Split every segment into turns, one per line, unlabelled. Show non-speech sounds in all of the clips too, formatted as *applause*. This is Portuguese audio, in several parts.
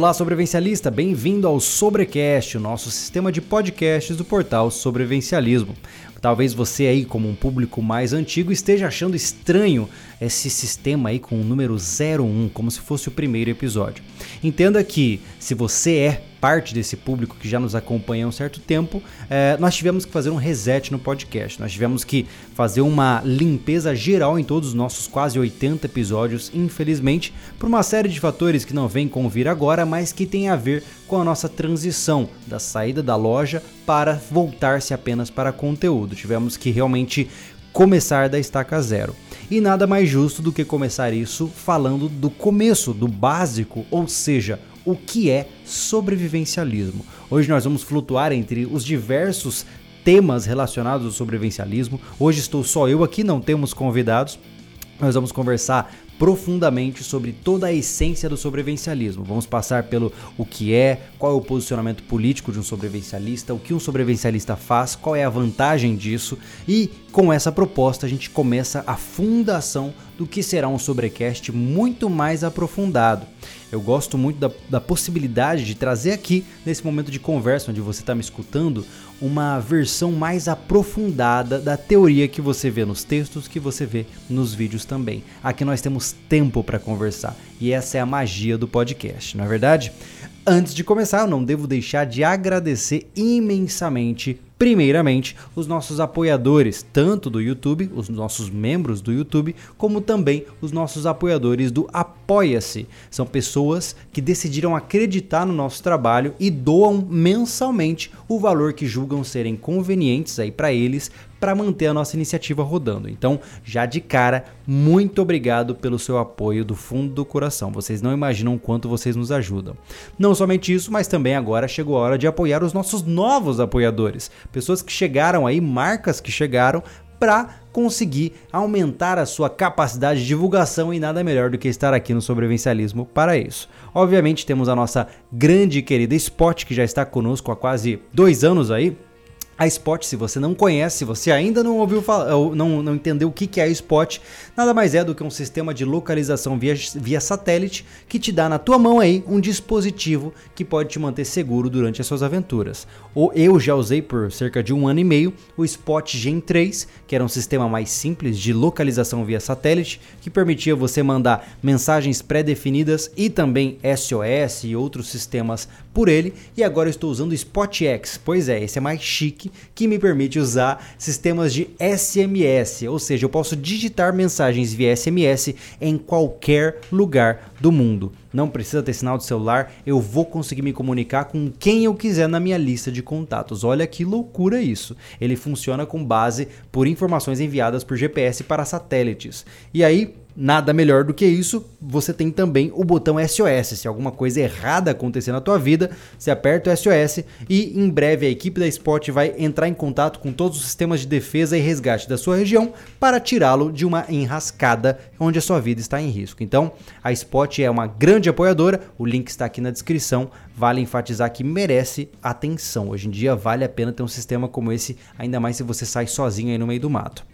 Olá, sobrevivencialista, bem-vindo ao Sobrecast, o nosso sistema de podcasts do portal Sobrevivencialismo. Talvez você aí, como um público mais antigo, esteja achando estranho esse sistema aí com o número 01, como se fosse o primeiro episódio. Entenda que se você é parte desse público que já nos acompanha há um certo tempo, é, nós tivemos que fazer um reset no podcast. Nós tivemos que fazer uma limpeza geral em todos os nossos quase 80 episódios, infelizmente, por uma série de fatores que não vem convir agora, mas que tem a ver com a nossa transição da saída da loja para voltar-se apenas para conteúdo. Tivemos que realmente começar da estaca zero. E nada mais justo do que começar isso falando do começo, do básico, ou seja, o que é sobrevivencialismo. Hoje nós vamos flutuar entre os diversos temas relacionados ao sobrevivencialismo. Hoje estou só eu aqui, não temos convidados. Nós vamos conversar profundamente sobre toda a essência do sobrevivencialismo. Vamos passar pelo o que é, qual é o posicionamento político de um sobrevivencialista, o que um sobrevivencialista faz, qual é a vantagem disso e com essa proposta a gente começa a fundação do que será um sobrecast muito mais aprofundado. Eu gosto muito da, da possibilidade de trazer aqui, nesse momento de conversa onde você está me escutando, uma versão mais aprofundada da teoria que você vê nos textos, que você vê nos vídeos também. Aqui nós temos tempo para conversar e essa é a magia do podcast, não é verdade? Antes de começar, eu não devo deixar de agradecer imensamente Primeiramente, os nossos apoiadores, tanto do YouTube, os nossos membros do YouTube, como também os nossos apoiadores do Apoia-se. São pessoas que decidiram acreditar no nosso trabalho e doam mensalmente o valor que julgam serem convenientes aí para eles para manter a nossa iniciativa rodando. Então, já de cara, muito obrigado pelo seu apoio do fundo do coração. Vocês não imaginam quanto vocês nos ajudam. Não somente isso, mas também agora chegou a hora de apoiar os nossos novos apoiadores. Pessoas que chegaram aí, marcas que chegaram para conseguir aumentar a sua capacidade de divulgação e nada melhor do que estar aqui no Sobrevivencialismo para isso. Obviamente temos a nossa grande e querida Spot que já está conosco há quase dois anos aí, a Spot, se você não conhece, se você ainda não ouviu falar, não, não entendeu o que é a Spot, nada mais é do que um sistema de localização via, via satélite que te dá na tua mão aí um dispositivo que pode te manter seguro durante as suas aventuras. Ou eu já usei por cerca de um ano e meio o Spot Gen 3, que era um sistema mais simples de localização via satélite, que permitia você mandar mensagens pré-definidas e também SOS e outros sistemas por ele. E agora estou usando o Spot X, pois é, esse é mais chique que me permite usar sistemas de SMS, ou seja, eu posso digitar mensagens via SMS em qualquer lugar do mundo. Não precisa ter sinal de celular, eu vou conseguir me comunicar com quem eu quiser na minha lista de contatos. Olha que loucura isso. Ele funciona com base por informações enviadas por GPS para satélites. E aí, Nada melhor do que isso, você tem também o botão SOS. Se alguma coisa errada acontecer na tua vida, você aperta o SOS e em breve a equipe da Spot vai entrar em contato com todos os sistemas de defesa e resgate da sua região para tirá-lo de uma enrascada onde a sua vida está em risco. Então, a Spot é uma grande apoiadora, o link está aqui na descrição. Vale enfatizar que merece atenção. Hoje em dia vale a pena ter um sistema como esse, ainda mais se você sai sozinho aí no meio do mato.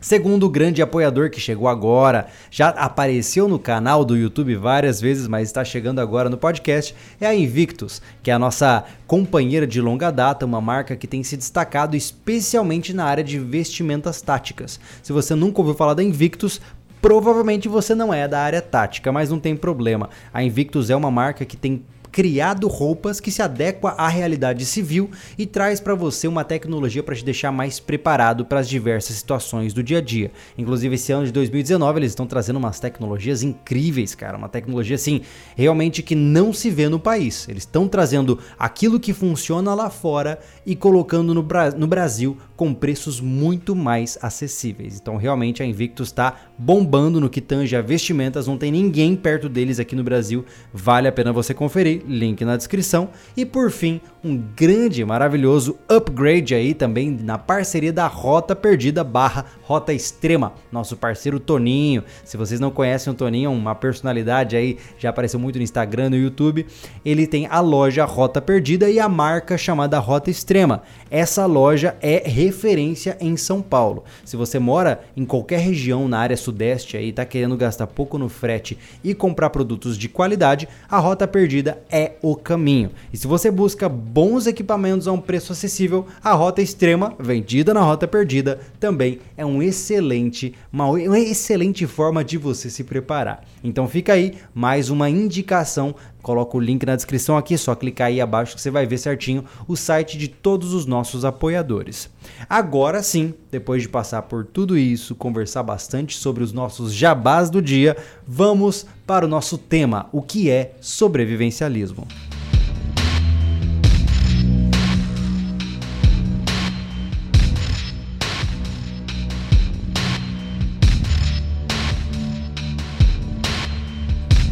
Segundo grande apoiador que chegou agora, já apareceu no canal do YouTube várias vezes, mas está chegando agora no podcast, é a Invictus, que é a nossa companheira de longa data, uma marca que tem se destacado especialmente na área de vestimentas táticas. Se você nunca ouviu falar da Invictus, provavelmente você não é da área tática, mas não tem problema. A Invictus é uma marca que tem criado roupas que se adequa à realidade civil e traz para você uma tecnologia para te deixar mais preparado para as diversas situações do dia a dia. Inclusive esse ano de 2019 eles estão trazendo umas tecnologias incríveis, cara, uma tecnologia assim realmente que não se vê no país. Eles estão trazendo aquilo que funciona lá fora e colocando no, Bra no Brasil com preços muito mais acessíveis. Então realmente a Invictus está bombando no que tange a vestimentas, não tem ninguém perto deles aqui no Brasil. Vale a pena você conferir link na descrição. E por fim, um grande, maravilhoso upgrade aí também na parceria da Rota Perdida barra Rota Extrema, nosso parceiro Toninho. Se vocês não conhecem o Toninho, é uma personalidade aí, já apareceu muito no Instagram, no YouTube. Ele tem a loja Rota Perdida e a marca chamada Rota Extrema. Essa loja é referência em São Paulo. Se você mora em qualquer região na área sudeste aí, tá querendo gastar pouco no frete e comprar produtos de qualidade, a Rota Perdida é o caminho. E se você busca bons equipamentos a um preço acessível, a Rota Extrema, vendida na Rota Perdida, também é um excelente, uma, uma excelente forma de você se preparar. Então fica aí mais uma indicação Coloco o link na descrição aqui, só clicar aí abaixo que você vai ver certinho o site de todos os nossos apoiadores. Agora sim, depois de passar por tudo isso, conversar bastante sobre os nossos jabás do dia, vamos para o nosso tema, o que é sobrevivencialismo.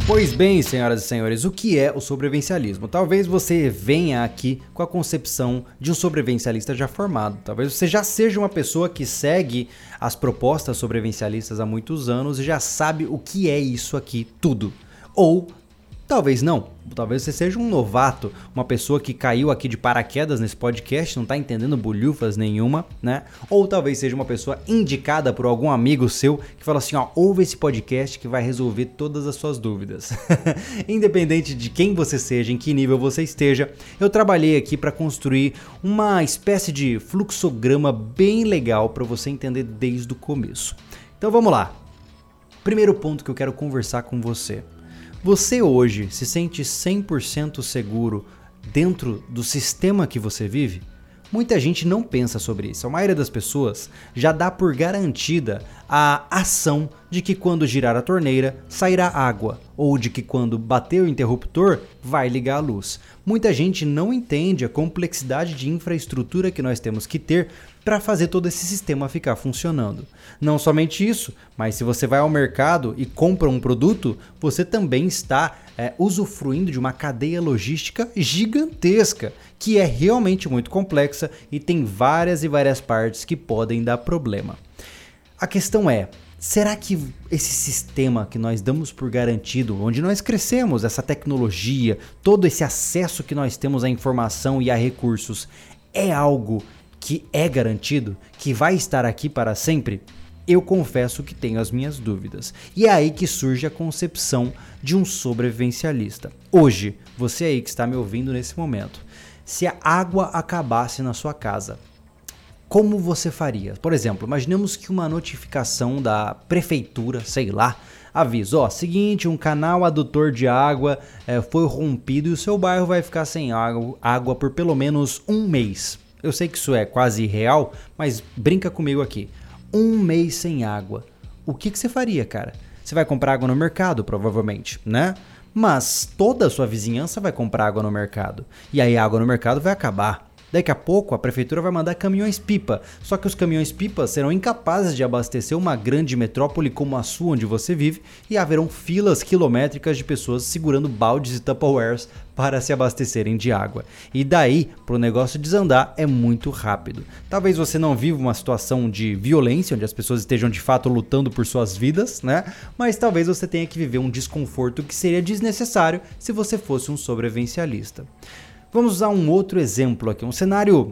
Pois bem, senhoras e senhores, o que é o sobrevivencialismo? Talvez você venha aqui com a concepção de um sobrevivencialista já formado. Talvez você já seja uma pessoa que segue as propostas sobrevivencialistas há muitos anos e já sabe o que é isso aqui tudo. Ou Talvez não. Talvez você seja um novato, uma pessoa que caiu aqui de paraquedas nesse podcast, não está entendendo bolhufas nenhuma, né? Ou talvez seja uma pessoa indicada por algum amigo seu que fala assim: ó, ouve esse podcast que vai resolver todas as suas dúvidas. *laughs* Independente de quem você seja, em que nível você esteja, eu trabalhei aqui para construir uma espécie de fluxograma bem legal para você entender desde o começo. Então vamos lá. Primeiro ponto que eu quero conversar com você. Você hoje se sente 100% seguro dentro do sistema que você vive? Muita gente não pensa sobre isso. A maioria das pessoas já dá por garantida a ação de que quando girar a torneira sairá água, ou de que quando bater o interruptor vai ligar a luz. Muita gente não entende a complexidade de infraestrutura que nós temos que ter para fazer todo esse sistema ficar funcionando. Não somente isso, mas se você vai ao mercado e compra um produto, você também está é, usufruindo de uma cadeia logística gigantesca, que é realmente muito complexa e tem várias e várias partes que podem dar problema. A questão é, Será que esse sistema que nós damos por garantido, onde nós crescemos, essa tecnologia, todo esse acesso que nós temos à informação e a recursos, é algo que é garantido, que vai estar aqui para sempre, eu confesso que tenho as minhas dúvidas. E é aí que surge a concepção de um sobrevivencialista. Hoje, você aí que está me ouvindo nesse momento, se a água acabasse na sua casa, como você faria? Por exemplo, imaginemos que uma notificação da prefeitura, sei lá, avisa, ó, seguinte, um canal adutor de água é, foi rompido e o seu bairro vai ficar sem água, água por pelo menos um mês. Eu sei que isso é quase irreal, mas brinca comigo aqui. Um mês sem água. O que, que você faria, cara? Você vai comprar água no mercado, provavelmente, né? Mas toda a sua vizinhança vai comprar água no mercado. E aí a água no mercado vai acabar. Daqui a pouco a prefeitura vai mandar caminhões-pipa, só que os caminhões-pipa serão incapazes de abastecer uma grande metrópole como a sua onde você vive e haverão filas quilométricas de pessoas segurando baldes e tupperwares para se abastecerem de água. E daí, para o negócio desandar, é muito rápido. Talvez você não viva uma situação de violência, onde as pessoas estejam de fato lutando por suas vidas, né? Mas talvez você tenha que viver um desconforto que seria desnecessário se você fosse um sobrevivencialista. Vamos usar um outro exemplo aqui, um cenário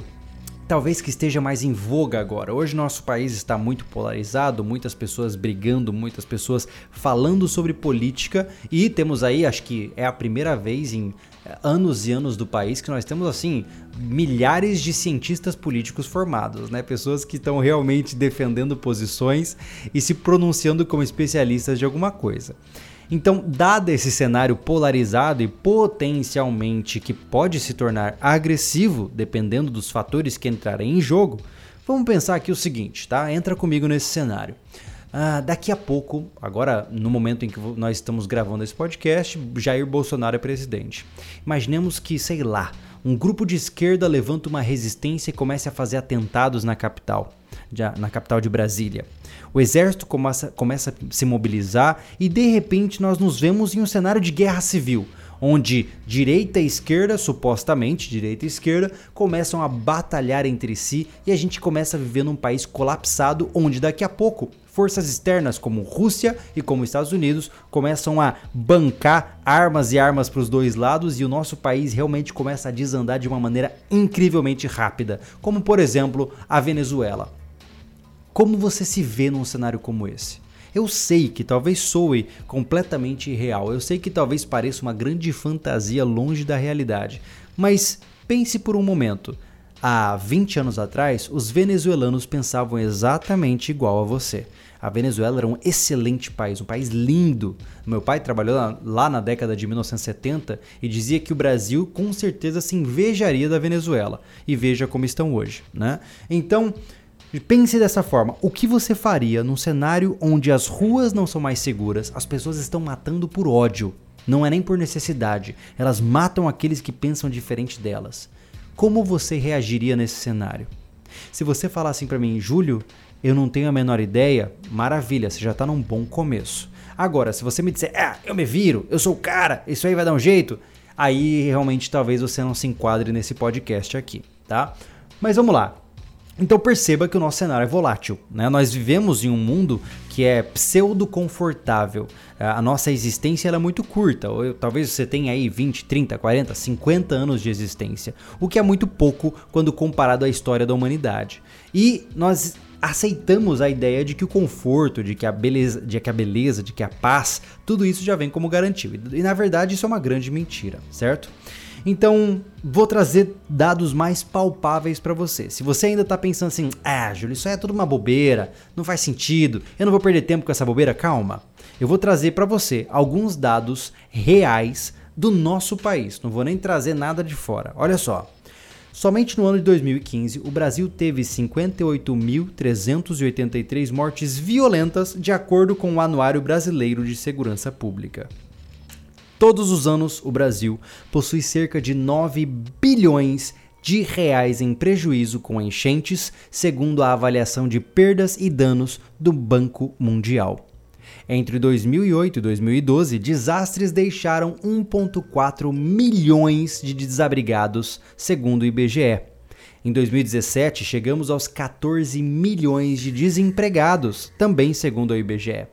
talvez que esteja mais em voga agora. Hoje nosso país está muito polarizado, muitas pessoas brigando, muitas pessoas falando sobre política e temos aí, acho que é a primeira vez em eh, anos e anos do país que nós temos assim milhares de cientistas políticos formados, né? Pessoas que estão realmente defendendo posições e se pronunciando como especialistas de alguma coisa. Então, dado esse cenário polarizado e potencialmente que pode se tornar agressivo, dependendo dos fatores que entrarem em jogo, vamos pensar aqui o seguinte, tá? Entra comigo nesse cenário. Ah, daqui a pouco, agora no momento em que nós estamos gravando esse podcast, Jair Bolsonaro é presidente. Imaginemos que, sei lá, um grupo de esquerda levanta uma resistência e comece a fazer atentados na capital, na capital de Brasília. O exército começa, começa a se mobilizar e de repente nós nos vemos em um cenário de guerra civil, onde direita e esquerda, supostamente direita e esquerda, começam a batalhar entre si e a gente começa a viver num país colapsado, onde daqui a pouco forças externas como Rússia e como Estados Unidos começam a bancar armas e armas para os dois lados e o nosso país realmente começa a desandar de uma maneira incrivelmente rápida, como por exemplo a Venezuela. Como você se vê num cenário como esse? Eu sei que talvez soe completamente irreal, eu sei que talvez pareça uma grande fantasia longe da realidade, mas pense por um momento. Há 20 anos atrás, os venezuelanos pensavam exatamente igual a você. A Venezuela era um excelente país, um país lindo. Meu pai trabalhou lá na década de 1970 e dizia que o Brasil com certeza se invejaria da Venezuela. E veja como estão hoje, né? Então, Pense dessa forma: o que você faria num cenário onde as ruas não são mais seguras, as pessoas estão matando por ódio, não é nem por necessidade, elas matam aqueles que pensam diferente delas. Como você reagiria nesse cenário? Se você falar assim para mim, Júlio, eu não tenho a menor ideia, maravilha, você já está num bom começo. Agora, se você me disser, ah, eu me viro, eu sou o cara, isso aí vai dar um jeito, aí realmente talvez você não se enquadre nesse podcast aqui, tá? Mas vamos lá. Então perceba que o nosso cenário é volátil. Né? Nós vivemos em um mundo que é pseudo-confortável. A nossa existência é muito curta. Ou, talvez você tenha aí 20, 30, 40, 50 anos de existência. O que é muito pouco quando comparado à história da humanidade. E nós aceitamos a ideia de que o conforto, de que a beleza, de que a beleza, de que a paz, tudo isso já vem como garantido. E na verdade isso é uma grande mentira, certo? Então, vou trazer dados mais palpáveis para você. Se você ainda tá pensando assim, ah, Júlio, isso é tudo uma bobeira, não faz sentido, eu não vou perder tempo com essa bobeira, calma. Eu vou trazer para você alguns dados reais do nosso país. Não vou nem trazer nada de fora. Olha só. Somente no ano de 2015, o Brasil teve 58.383 mortes violentas, de acordo com o Anuário Brasileiro de Segurança Pública. Todos os anos, o Brasil possui cerca de 9 bilhões de reais em prejuízo com enchentes, segundo a avaliação de perdas e danos do Banco Mundial. Entre 2008 e 2012, desastres deixaram 1,4 milhões de desabrigados, segundo o IBGE. Em 2017, chegamos aos 14 milhões de desempregados, também segundo o IBGE.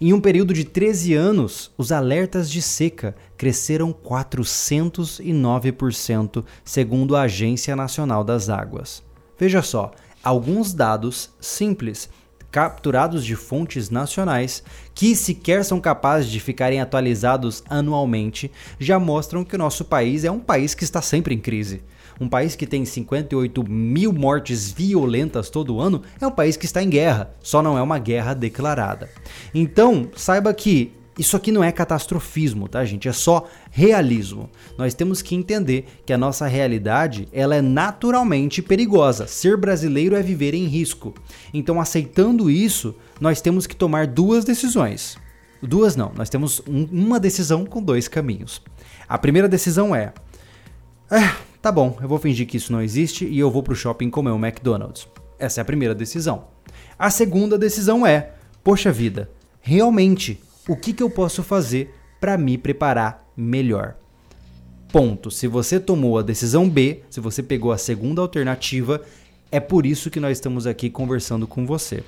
Em um período de 13 anos, os alertas de seca cresceram 409%, segundo a Agência Nacional das Águas. Veja só, alguns dados simples capturados de fontes nacionais, que sequer são capazes de ficarem atualizados anualmente, já mostram que o nosso país é um país que está sempre em crise. Um país que tem 58 mil mortes violentas todo ano é um país que está em guerra, só não é uma guerra declarada. Então, saiba que isso aqui não é catastrofismo, tá, gente? É só realismo. Nós temos que entender que a nossa realidade, ela é naturalmente perigosa. Ser brasileiro é viver em risco. Então, aceitando isso, nós temos que tomar duas decisões. Duas não, nós temos um, uma decisão com dois caminhos. A primeira decisão é: ah, tá bom, eu vou fingir que isso não existe e eu vou pro shopping comer um McDonald's. Essa é a primeira decisão. A segunda decisão é: poxa vida, realmente o que, que eu posso fazer para me preparar melhor. Ponto. Se você tomou a decisão B, se você pegou a segunda alternativa, é por isso que nós estamos aqui conversando com você.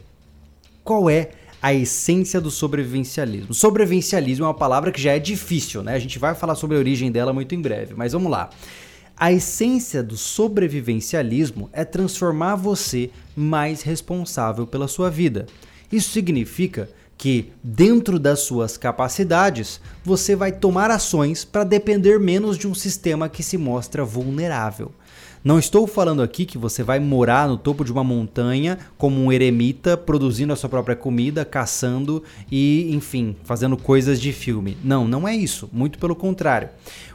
Qual é a essência do sobrevivencialismo? Sobrevivencialismo é uma palavra que já é difícil, né? A gente vai falar sobre a origem dela muito em breve, mas vamos lá. A essência do sobrevivencialismo é transformar você mais responsável pela sua vida. Isso significa que, dentro das suas capacidades, você vai tomar ações para depender menos de um sistema que se mostra vulnerável. Não estou falando aqui que você vai morar no topo de uma montanha como um eremita, produzindo a sua própria comida, caçando e, enfim, fazendo coisas de filme. Não, não é isso. Muito pelo contrário.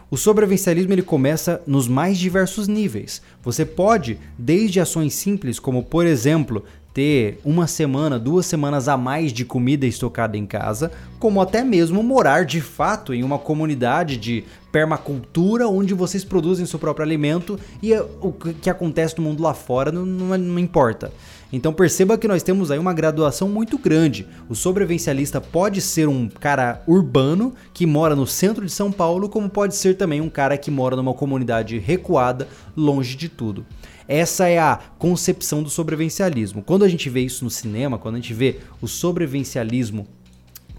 O sobrevivencialismo ele começa nos mais diversos níveis. Você pode, desde ações simples, como por exemplo, ter uma semana, duas semanas a mais de comida estocada em casa, como até mesmo morar de fato em uma comunidade de permacultura onde vocês produzem seu próprio alimento e o que acontece no mundo lá fora não, não, não importa. Então perceba que nós temos aí uma graduação muito grande. O sobrevivencialista pode ser um cara urbano que mora no centro de São Paulo, como pode ser também um cara que mora numa comunidade recuada, longe de tudo. Essa é a concepção do sobrevivencialismo. Quando a gente vê isso no cinema, quando a gente vê o sobrevivencialismo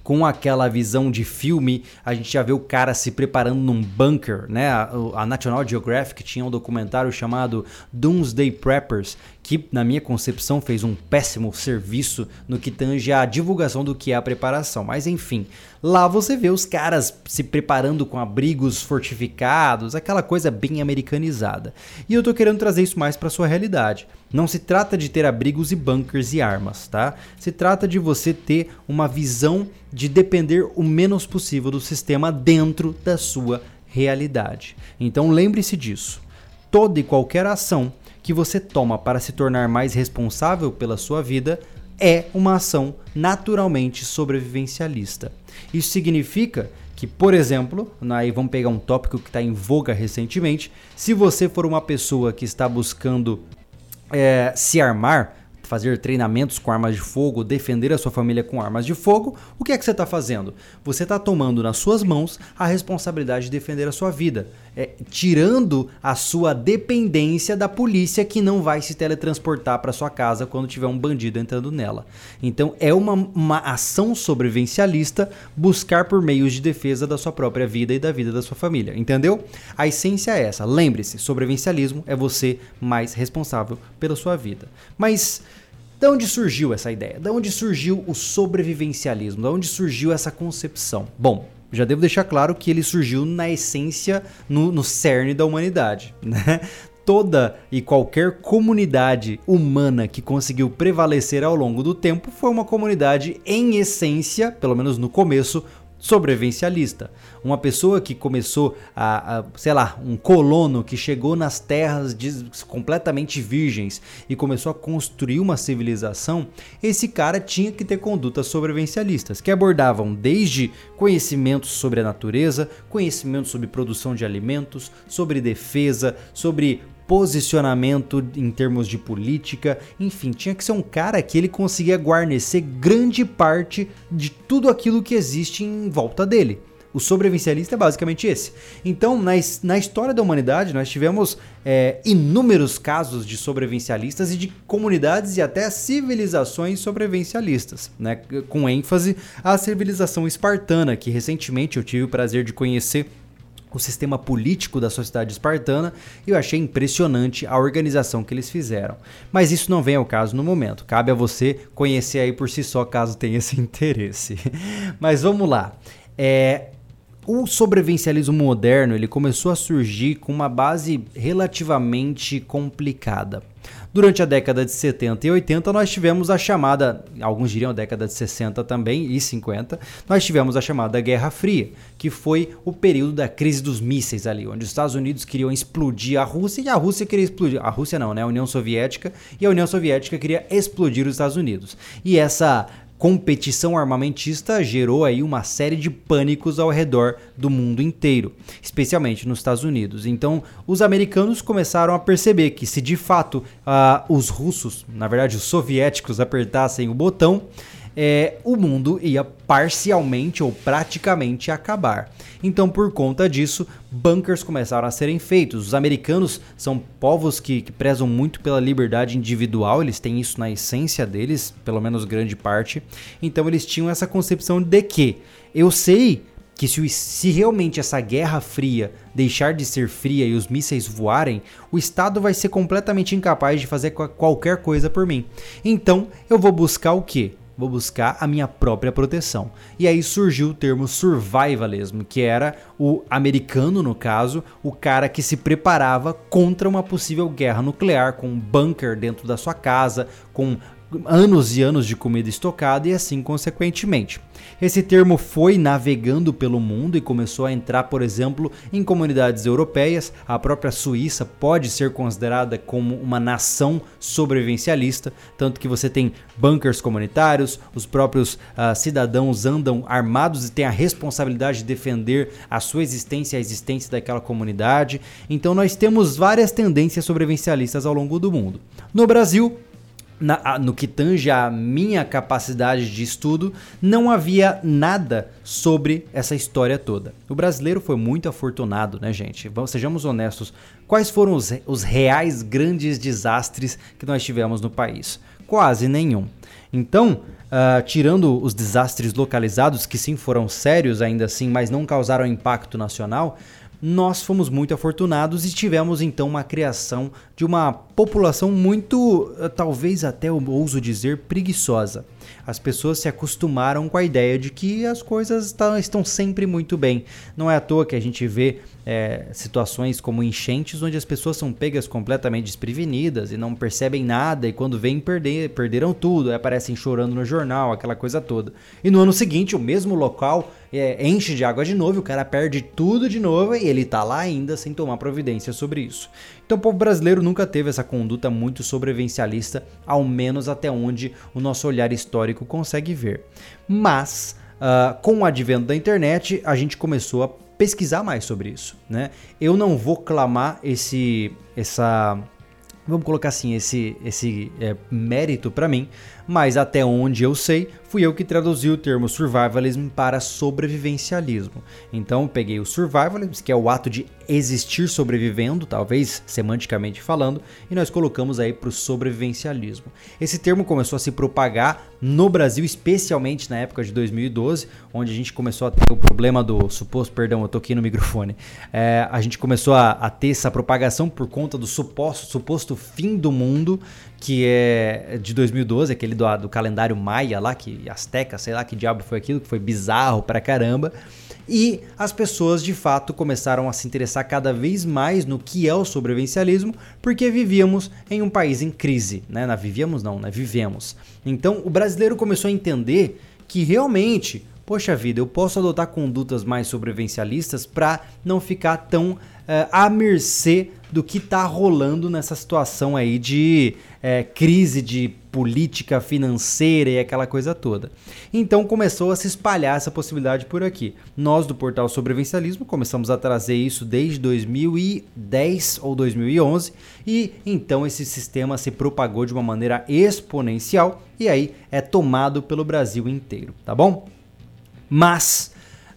com aquela visão de filme, a gente já vê o cara se preparando num bunker, né? A, National Geographic tinha um documentário chamado Doomsday Preppers, que na minha concepção fez um péssimo serviço no que tange a divulgação do que é a preparação. Mas enfim, lá você vê os caras se preparando com abrigos fortificados, aquela coisa bem americanizada. E eu tô querendo trazer isso mais para sua realidade. Não se trata de ter abrigos e bunkers e armas, tá? Se trata de você ter uma visão de depender o menos possível do sistema dentro da sua realidade. Então lembre-se disso. Toda e qualquer ação que você toma para se tornar mais responsável pela sua vida é uma ação naturalmente sobrevivencialista. Isso significa que, por exemplo, aí vamos pegar um tópico que está em voga recentemente, se você for uma pessoa que está buscando é, se armar, fazer treinamentos com armas de fogo, defender a sua família com armas de fogo, o que é que você está fazendo? Você está tomando nas suas mãos a responsabilidade de defender a sua vida, é, tirando a sua dependência da polícia que não vai se teletransportar para sua casa quando tiver um bandido entrando nela. Então é uma, uma ação sobrevivencialista buscar por meios de defesa da sua própria vida e da vida da sua família, entendeu? A essência é essa. Lembre-se, sobrevivencialismo é você mais responsável pela sua vida. Mas de onde surgiu essa ideia? De onde surgiu o sobrevivencialismo? De onde surgiu essa concepção? Bom, já devo deixar claro que ele surgiu na essência, no, no cerne da humanidade. *laughs* Né? Toda e qualquer comunidade humana que conseguiu prevalecer ao longo do tempo foi uma comunidade, em essência, pelo menos no começo, sobrevivencialista. Uma pessoa que começou a, a, sei lá, um colono que chegou nas terras de, completamente virgens e começou a construir uma civilização, esse cara tinha que ter condutas sobrevivencialistas, que abordavam desde conhecimentos sobre a natureza, conhecimentos sobre produção de alimentos, sobre defesa, sobre posicionamento em termos de política, enfim, tinha que ser um cara que ele conseguia guarnecer grande parte de tudo aquilo que existe em volta dele. O sobrevivencialista é basicamente esse. Então, na, na história da humanidade, nós tivemos é, inúmeros casos de sobrevivencialistas e de comunidades e até civilizações sobrevivencialistas, né? com ênfase à civilização espartana, que recentemente eu tive o prazer de conhecer o sistema político da sociedade espartana e eu achei impressionante a organização que eles fizeram. Mas isso não vem ao caso no momento, cabe a você conhecer aí por si só caso tenha esse *laughs* interesse. Mas vamos lá. É, o sobrevivencialismo moderno ele começou a surgir com uma base relativamente complicada. Durante a década de 70 e 80, nós tivemos a chamada, alguns diriam a década de 60 também e 50, nós tivemos a chamada Guerra Fria, que foi o período da crise dos mísseis ali, onde os Estados Unidos queriam explodir a Rússia e a Rússia queria explodir, a Rússia não, né, a União Soviética, e a União Soviética queria explodir os Estados Unidos. E essa competição armamentista gerou aí uma série de pânicos ao redor do mundo inteiro, especialmente nos Estados Unidos. Então, os americanos começaram a perceber que se de fato uh, os russos, na verdade os soviéticos, apertassem o botão, é, o mundo ia parcialmente ou praticamente acabar. Então, por conta disso, bunkers começaram a serem feitos. Os americanos são povos que, que prezam muito pela liberdade individual, eles têm isso na essência deles, pelo menos grande parte. Então, eles tinham essa concepção de que eu sei que se, se, realmente essa guerra fria deixar de ser fria e os mísseis voarem, o Estado vai ser completamente incapaz de fazer qualquer coisa por mim. Então eu vou buscar o que? Vou buscar a minha própria proteção. E aí surgiu o termo survivalism, que era o americano, no caso, o cara que se preparava contra uma possível guerra nuclear, com um bunker dentro da sua casa, com anos e anos de comida estocada e assim consequentemente. Esse termo foi navegando pelo mundo e começou a entrar, por exemplo, em comunidades europeias. A própria Suíça pode ser considerada como uma nação sobrevivencialista, tanto que você tem bunkers comunitários, os próprios uh, cidadãos andam armados e têm a responsabilidade de defender a sua existência e a existência daquela comunidade. Então nós temos várias tendências sobrevivencialistas ao longo do mundo. No Brasil, na, no que tange a minha capacidade de estudo, não havia nada sobre essa história toda. O brasileiro foi muito afortunado, né, gente? Vamos, sejamos honestos. Quais foram os, os reais grandes desastres que nós tivemos no país? Quase nenhum. Então, uh, tirando os desastres localizados, que sim foram sérios ainda assim, mas não causaram impacto nacional, nós fomos muito afortunados e tivemos então uma criação de uma população muito, eh, talvez até eu ouso dizer, preguiçosa. As pessoas se acostumaram com a ideia de que as coisas estão sempre muito bem. Não é à toa que a gente vê é, situações como enchentes, onde as pessoas são pegas completamente desprevenidas e não percebem nada, e quando vêm perder, perderam tudo, aparecem chorando no jornal, aquela coisa toda. E no ano seguinte, o mesmo local é, enche de água de novo, o cara perde tudo de novo e ele tá lá ainda sem tomar providência sobre isso. Então o povo brasileiro nunca teve essa conduta muito sobrevivencialista, ao menos até onde o nosso olhar histórico consegue ver. Mas, uh, com o advento da internet, a gente começou a pesquisar mais sobre isso, né? Eu não vou clamar esse, essa, vamos colocar assim, esse, esse é, mérito para mim, mas até onde eu sei, fui eu que traduzi o termo survivalism para sobrevivencialismo. Então peguei o survivalism, que é o ato de existir sobrevivendo, talvez semanticamente falando, e nós colocamos aí para o sobrevivencialismo. Esse termo começou a se propagar no Brasil, especialmente na época de 2012, onde a gente começou a ter o problema do suposto, perdão, eu toquei no microfone, é, a gente começou a, a, ter essa propagação por conta do suposto, suposto fim do mundo, que é de 2012, aquele do, do calendário maia lá, que Azteca, sei lá que diabo foi aquilo, que foi bizarro pra caramba. E as pessoas de fato começaram a se interessar cada vez mais no que é o sobrevivencialismo, porque vivíamos em um país em crise, né? Não vivíamos não, né? Vivemos. Então o brasileiro começou a entender que realmente, poxa vida, eu posso adotar condutas mais sobrevivencialistas para não ficar tão uh, à mercê do que está rolando nessa situação aí de é, crise de política financeira e aquela coisa toda. Então começou a se espalhar essa possibilidade por aqui. Nós do portal Sobrevivencialismo começamos a trazer isso desde 2010 ou 2011 e então esse sistema se propagou de uma maneira exponencial e aí é tomado pelo Brasil inteiro, tá bom? Mas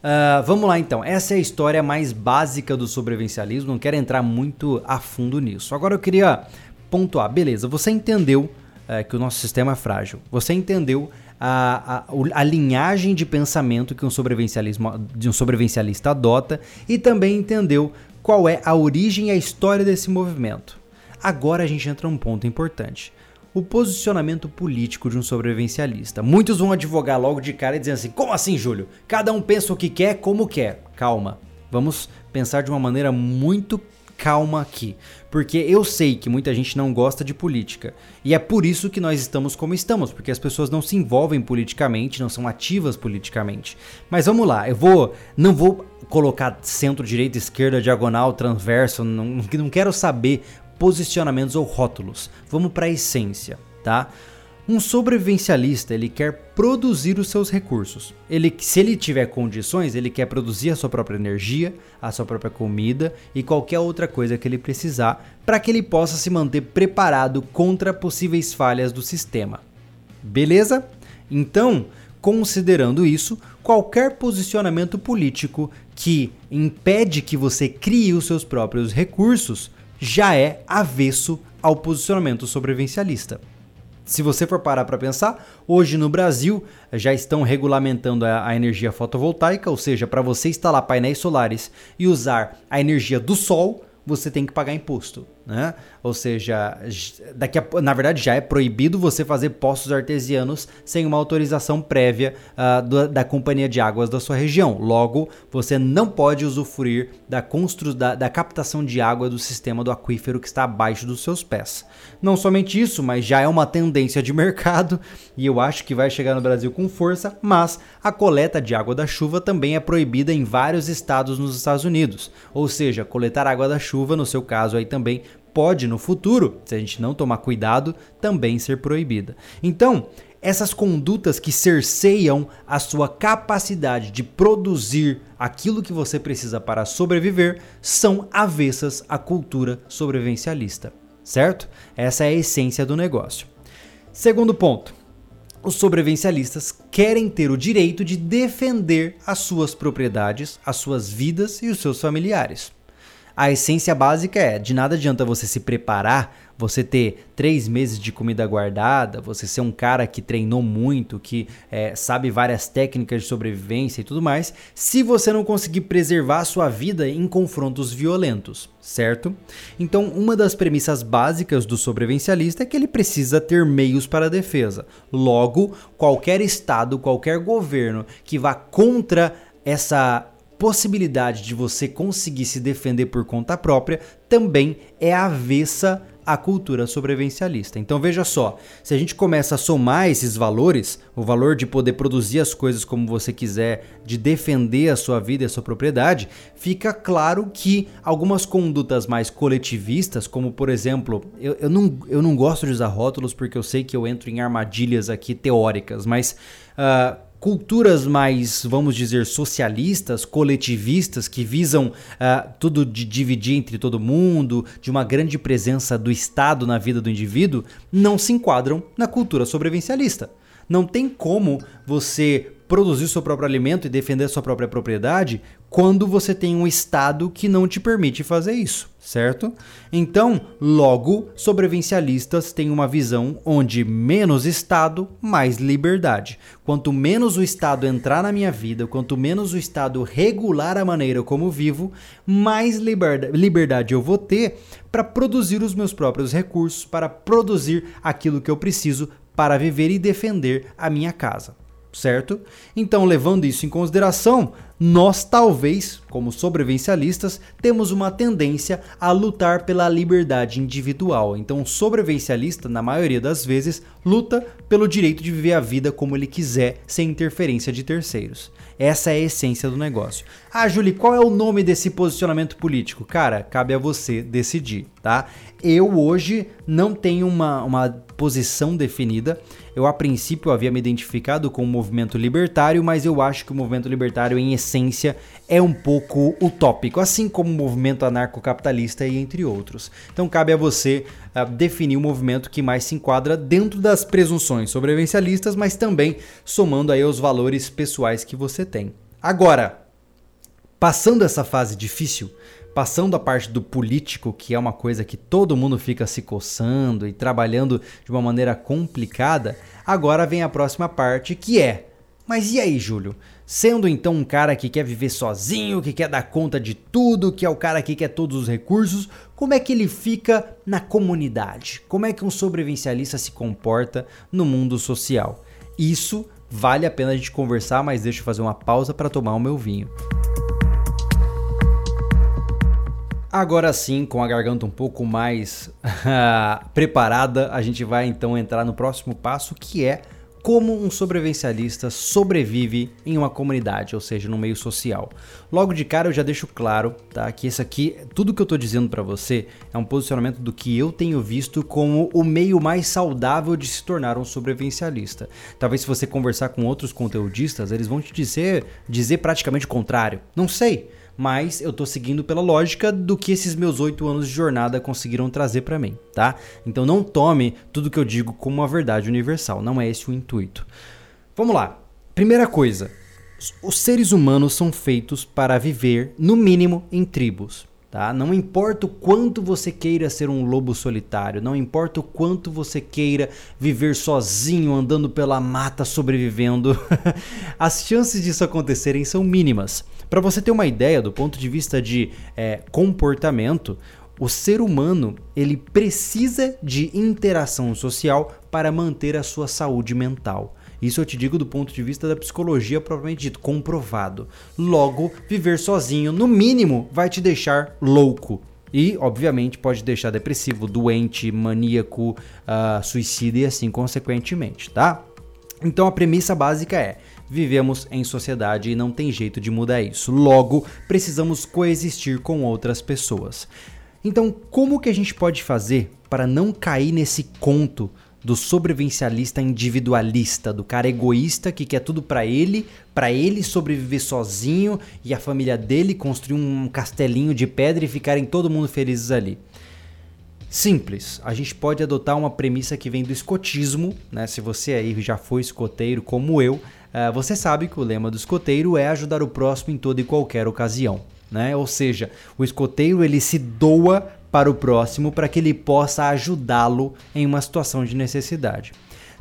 Uh, vamos lá então, essa é a história mais básica do sobrevivencialismo, não quero entrar muito a fundo nisso. Agora eu queria pontuar, beleza, você entendeu uh, que o nosso sistema é frágil, você entendeu a, a, a, linhagem de pensamento que um, sobrevivencialismo, de um sobrevivencialista adota e também entendeu qual é a origem e a história desse movimento. Agora a gente entra num ponto importante o posicionamento político de um sobrevivencialista. Muitos vão advogar logo de cara e dizer assim: como assim, Júlio? Cada um pensa o que quer, como quer. Calma. Vamos pensar de uma maneira muito calma aqui, porque eu sei que muita gente não gosta de política e é por isso que nós estamos como estamos, porque as pessoas não se envolvem politicamente, não são ativas politicamente. Mas vamos lá, eu vou, não vou colocar centro, direita, esquerda, diagonal, transverso, não, não quero saber posicionamentos ou rótulos. Vamos para a essência, tá? Um sobrevivencialista, ele quer produzir os seus recursos. Ele, se ele tiver condições, ele quer produzir a sua própria energia, a sua própria comida e qualquer outra coisa que ele precisar para que ele possa se manter preparado contra possíveis falhas do sistema. Beleza? Então, considerando isso, qualquer posicionamento político que impede que você crie os seus próprios recursos já é avesso ao posicionamento sobrevivencialista. Se você for parar para pensar, hoje no Brasil já estão regulamentando a, a energia fotovoltaica, ou seja, para você instalar painéis solares e usar a energia do sol, você tem que pagar imposto. Né? Ou seja, daqui a, na verdade já é proibido você fazer poços artesianos sem uma autorização prévia uh, do, da companhia de águas da sua região. Logo, você não pode usufruir da, constru, da, da captação de água do sistema do aquífero que está abaixo dos seus pés. Não somente isso, mas já é uma tendência de mercado e eu acho que vai chegar no Brasil com força, mas a coleta de água da chuva também é proibida em vários estados nos Estados Unidos. Ou seja, coletar água da chuva, no seu caso aí também pode no futuro, se a gente não tomar cuidado, também ser proibida. Então, essas condutas que cerceiam a sua capacidade de produzir aquilo que você precisa para sobreviver são avessas à cultura sobrevivencialista, certo? Essa é a essência do negócio. Segundo ponto. Os sobrevivencialistas querem ter o direito de defender as suas propriedades, as suas vidas e os seus familiares. A essência básica é: de nada adianta você se preparar, você ter três meses de comida guardada, você ser um cara que treinou muito, que é, sabe várias técnicas de sobrevivência e tudo mais, se você não conseguir preservar a sua vida em confrontos violentos, certo? Então, uma das premissas básicas do sobrevivencialista é que ele precisa ter meios para a defesa. Logo, qualquer estado, qualquer governo que vá contra essa possibilidade de você conseguir se defender por conta própria também é avessa à cultura sobrevivencialista. Então veja só, se a gente começa a somar esses valores, o valor de poder produzir as coisas como você quiser, de defender a sua vida e a sua propriedade, fica claro que algumas condutas mais coletivistas, como por exemplo, eu, eu, não, eu não gosto de usar rótulos porque eu sei que eu entro em armadilhas aqui teóricas, mas uh, culturas mais, vamos dizer, socialistas, coletivistas, que visam uh, tudo de dividir entre todo mundo, de uma grande presença do Estado na vida do indivíduo, não se enquadram na cultura sobrevivencialista. Não tem como você produzir seu próprio alimento e defender sua própria propriedade quando você tem um estado que não te permite fazer isso, certo? Então, logo, sobrevivencialistas têm uma visão onde menos estado, mais liberdade. Quanto menos o estado entrar na minha vida, quanto menos o estado regular a maneira como vivo, mais liberdade eu vou ter para produzir os meus próprios recursos, para produzir aquilo que eu preciso para viver e defender a minha casa certo? Então, levando isso em consideração, nós talvez, como sobrevivencialistas, temos uma tendência a lutar pela liberdade individual. Então, o sobrevivencialista, na maioria das vezes, luta pelo direito de viver a vida como ele quiser, sem interferência de terceiros. Essa é a essência do negócio. Ah, Julie, qual é o nome desse posicionamento político? Cara, cabe a você decidir, tá? Eu hoje não tenho uma, uma posição definida. Eu, a princípio, havia me identificado com o movimento libertário, mas eu acho que o movimento libertário, em essência, é um pouco utópico, assim como o movimento anarcocapitalista e entre outros. Então, cabe a você uh, definir o movimento que mais se enquadra dentro das presunções sobrevivencialistas, mas também somando aí os valores pessoais que você tem. Agora, passando essa fase difícil, passando a parte do político, que é uma coisa que todo mundo fica se coçando e trabalhando de uma maneira complicada, agora vem a próxima parte que é: mas e aí, Júlio? Sendo então um cara que quer viver sozinho, que quer dar conta de tudo, que é o cara que quer todos os recursos, como é que ele fica na comunidade? Como é que um sobrevivencialista se comporta no mundo social? Isso vale a pena a gente conversar, mas deixa eu fazer uma pausa para tomar o meu vinho. Agora sim, com a garganta um pouco mais *laughs* preparada, a gente vai então entrar no próximo passo que é como um sobrevivencialista sobrevive em uma comunidade, ou seja, no meio social. Logo de cara eu já deixo claro, tá, que isso aqui, tudo que eu estou dizendo para você é um posicionamento do que eu tenho visto como o meio mais saudável de se tornar um sobrevivencialista. Talvez se você conversar com outros conteudistas, eles vão te dizer, dizer praticamente o contrário. Não sei mas eu tô seguindo pela lógica do que esses meus oito anos de jornada conseguiram trazer para mim, tá? Então não tome tudo que eu digo como uma verdade universal, não é esse o intuito. Vamos lá. Primeira coisa, os seres humanos são feitos para viver, no mínimo, em tribos. Tá? Não importa o quanto você queira ser um lobo solitário, não importa o quanto você queira viver sozinho, andando pela mata, sobrevivendo, *laughs* as chances disso acontecerem são mínimas. Para você ter uma ideia do ponto de vista de é, comportamento, o ser humano ele precisa de interação social para manter a sua saúde mental. Isso eu te digo do ponto de vista da psicologia propriamente dito, comprovado. Logo, viver sozinho, no mínimo, vai te deixar louco. E, obviamente, pode deixar depressivo, doente, maníaco, uh, suicida e assim consequentemente, tá? Então a premissa básica é: vivemos em sociedade e não tem jeito de mudar isso. Logo, precisamos coexistir com outras pessoas. Então, como que a gente pode fazer para não cair nesse conto do sobrevivencialista individualista, do cara egoísta que quer tudo para ele, para ele sobreviver sozinho e a família dele construir um castelinho de pedra e ficarem todo mundo felizes ali. Simples, a gente pode adotar uma premissa que vem do escotismo, né? Se você aí já foi escoteiro como eu, uh, você sabe que o lema do escoteiro é ajudar o próximo em toda e qualquer ocasião, né? Ou seja, o escoteiro ele se doa para o próximo para que ele possa ajudá-lo em uma situação de necessidade.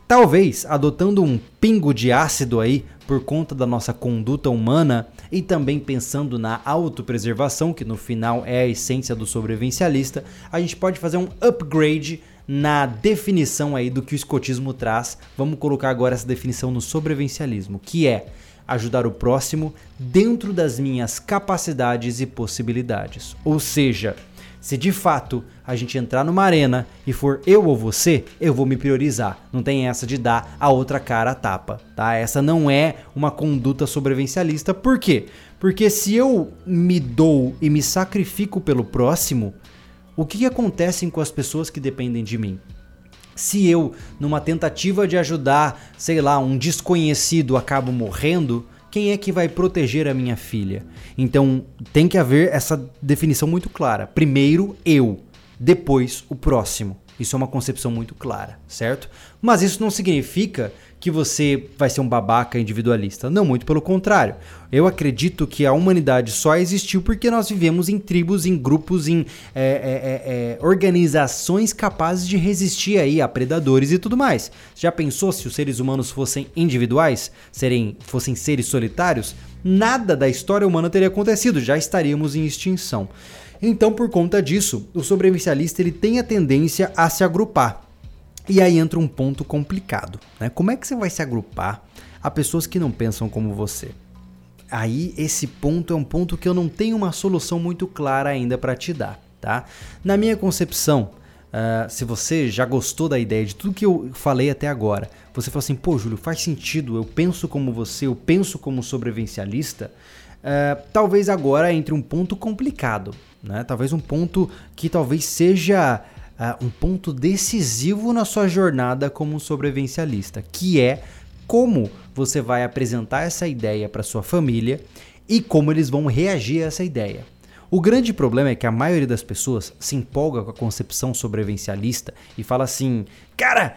Talvez adotando um pingo de ácido aí por conta da nossa conduta humana e também pensando na autopreservação, que no final é a essência do sobrevivencialista, a gente pode fazer um upgrade na definição aí do que o escotismo traz. Vamos colocar agora essa definição no sobrevivencialismo, que é ajudar o próximo dentro das minhas capacidades e possibilidades. Ou seja, se de fato a gente entrar numa arena e for eu ou você, eu vou me priorizar. Não tem essa de dar a outra cara a tapa, tá? Essa não é uma conduta sobrevivencialista. Por quê? Porque se eu me dou e me sacrifico pelo próximo, o que, que acontece com as pessoas que dependem de mim? Se eu, numa tentativa de ajudar, sei lá, um desconhecido, acabo morrendo, quem é que vai proteger a minha filha? Então tem que haver essa definição muito clara. Primeiro eu, depois o próximo. Isso é uma concepção muito clara, certo? Mas isso não significa que você vai ser um babaca individualista. Não, muito pelo contrário. Eu acredito que a humanidade só existiu porque nós vivemos em tribos, em grupos, em é, é, é, é organizações capazes de resistir aí a predadores e tudo mais. Já pensou se os seres humanos fossem individuais, serem, fossem seres solitários? Nada da história humana teria acontecido, já estaríamos em extinção. Então, por conta disso, o sobrevivencialista ele tem a tendência a se agrupar. E aí entra um ponto complicado. Né? Como é que você vai se agrupar a pessoas que não pensam como você? Aí esse ponto é um ponto que eu não tenho uma solução muito clara ainda para te dar, tá? Na minha concepção, uh, se você já gostou da ideia de tudo que eu falei até agora, você fala assim, pô, Júlio, faz sentido, eu penso como você, eu penso como sobrevivencialista, uh, talvez agora entre um ponto complicado, né? Talvez um ponto que talvez seja uh, um ponto decisivo na sua jornada como sobrevivencialista, que é como você vai apresentar essa ideia para sua família e como eles vão reagir a essa ideia. O grande problema é que a maioria das pessoas se empolga com a concepção sobrevivencialista e fala assim: "Cara,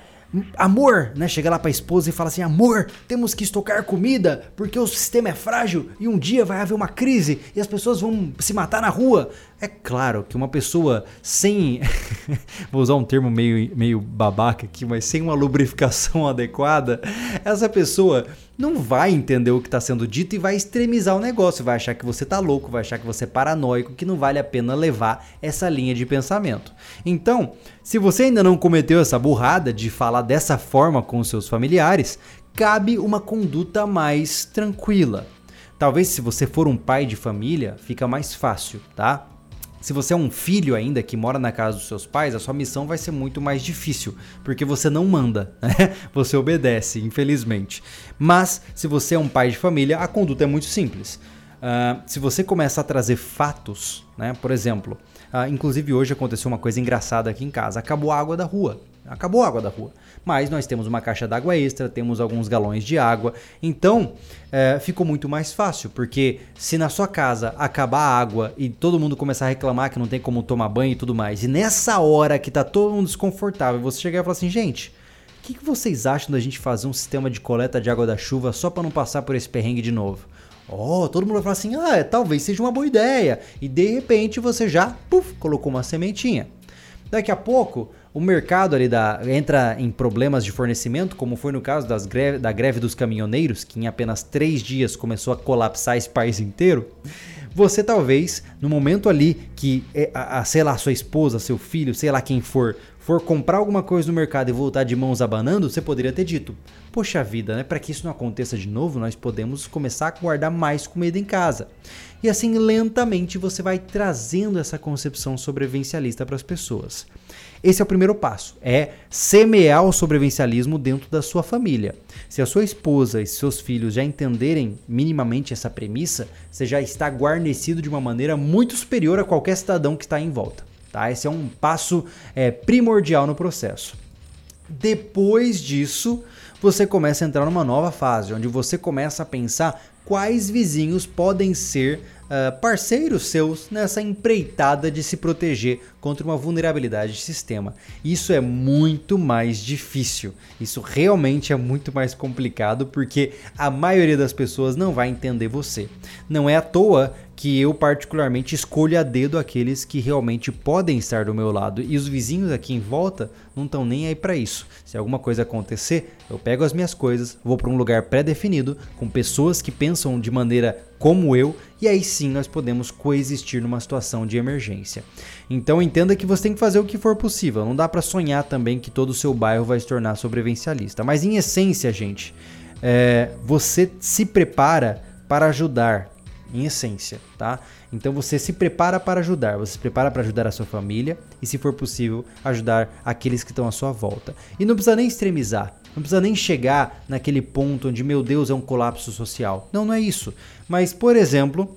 Amor, né? Chega lá pra esposa e fala assim: Amor, temos que estocar comida porque o sistema é frágil e um dia vai haver uma crise e as pessoas vão se matar na rua. É claro que uma pessoa sem. *laughs* Vou usar um termo meio, meio babaca aqui, mas sem uma lubrificação *laughs* adequada, essa pessoa não vai entender o que está sendo dito e vai extremizar o negócio, vai achar que você tá louco, vai achar que você é paranoico, que não vale a pena levar essa linha de pensamento. Então, se você ainda não cometeu essa burrada de falar dessa forma com os seus familiares, cabe uma conduta mais tranquila. Talvez se você for um pai de família, fica mais fácil, tá? Se você é um filho ainda que mora na casa dos seus pais, a sua missão vai ser muito mais difícil, porque você não manda, *laughs* né? você obedece, infelizmente. Mas se você é um pai de família, a conduta é muito simples. Uh, se você começa a trazer fatos, né? por exemplo, uh, inclusive hoje aconteceu uma coisa engraçada aqui em casa: acabou a água da rua. Acabou a água da rua mas nós temos uma caixa d'água extra, temos alguns galões de água, então é, ficou muito mais fácil, porque se na sua casa acabar a água e todo mundo começar a reclamar que não tem como tomar banho e tudo mais, e nessa hora que tá todo mundo desconfortável, você chegar e falar assim, gente, o que, que vocês acham da gente fazer um sistema de coleta de água da chuva só para não passar por esse perrengue de novo? Oh, todo mundo vai falar assim, ah, talvez seja uma boa ideia. E de repente você já, puf, colocou uma sementinha. Daqui a pouco o mercado ali da, entra em problemas de fornecimento, como foi no caso das greve, da greve dos caminhoneiros, que em apenas três dias começou a colapsar esse país inteiro. você talvez, no momento ali que, é, a, a, sei lá, sua esposa, seu filho, sei lá quem for, for comprar alguma coisa no mercado e voltar de mãos abanando, você poderia ter dito: Poxa vida, né? Para que isso não aconteça de novo, nós podemos começar a guardar mais comida em casa. E assim, lentamente, você vai trazendo essa concepção sobrevivencialista para as pessoas. Esse é o primeiro passo, é semear o sobrevivencialismo dentro da sua família. Se a sua esposa e seus filhos já entenderem minimamente essa premissa, você já está guarnecido de uma maneira muito superior a qualquer cidadão que está em volta. Tá? Esse é um passo é, primordial no processo. Depois disso, você começa a entrar numa nova fase, onde você começa a pensar quais vizinhos podem ser uh, parceiros seus nessa empreitada de se proteger contra uma vulnerabilidade de sistema. Isso é muito mais difícil. Isso realmente é muito mais complicado porque a maioria das pessoas não vai entender você. Não é à toa que eu particularmente escolho a dedo aqueles que realmente podem estar do meu lado e os vizinhos aqui em volta não estão nem aí para isso. Se alguma coisa acontecer, eu pego as minhas coisas, vou para um lugar pré-definido com pessoas que pensam de maneira como eu e aí sim nós podemos coexistir numa situação de emergência. Então entenda que você tem que fazer o que for possível. Não dá para sonhar também que todo o seu bairro vai se tornar sobrevivencialista. Mas em essência, gente, é, você se prepara para ajudar em essência, tá? Então você se prepara para ajudar, você se prepara para ajudar a sua família e, se for possível, ajudar aqueles que estão à sua volta. E não precisa nem extremizar, não precisa nem chegar naquele ponto onde, meu Deus, é um colapso social. Não, não é isso. Mas, por exemplo,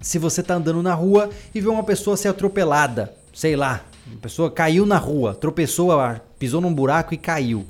se você está andando na rua e vê uma pessoa ser atropelada, sei lá, uma pessoa caiu na rua, tropeçou, pisou num buraco e caiu.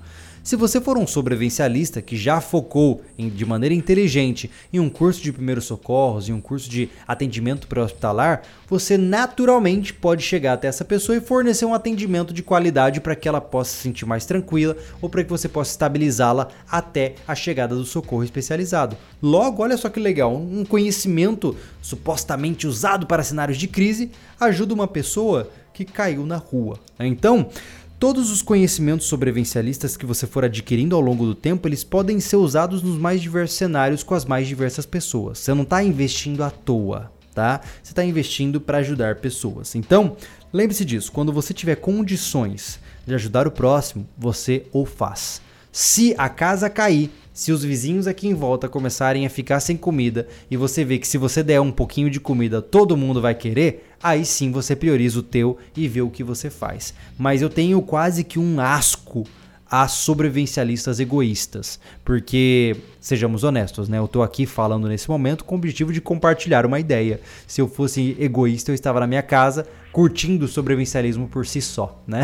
Se você for um sobrevivencialista que já focou em, de maneira inteligente em um curso de primeiros socorros, em um curso de atendimento pré-hospitalar, você naturalmente pode chegar até essa pessoa e fornecer um atendimento de qualidade para que ela possa se sentir mais tranquila ou para que você possa estabilizá-la até a chegada do socorro especializado. Logo, olha só que legal, um conhecimento supostamente usado para cenários de crise ajuda uma pessoa que caiu na rua. Então, Todos os conhecimentos sobrevivencialistas que você for adquirindo ao longo do tempo, eles podem ser usados nos mais diversos cenários com as mais diversas pessoas. Você não está investindo à toa, tá? Você está investindo para ajudar pessoas. Então, lembre-se disso. Quando você tiver condições de ajudar o próximo, você o faz. Se a casa cair, se os vizinhos aqui em volta começarem a ficar sem comida e você vê que se você der um pouquinho de comida todo mundo vai querer, aí sim você prioriza o teu e vê o que você faz. Mas eu tenho quase que um asco a sobrevivencialistas egoístas, porque sejamos honestos, né? Eu tô aqui falando nesse momento com o objetivo de compartilhar uma ideia. Se eu fosse egoísta, eu estava na minha casa curtindo o sobrevivencialismo por si só, né?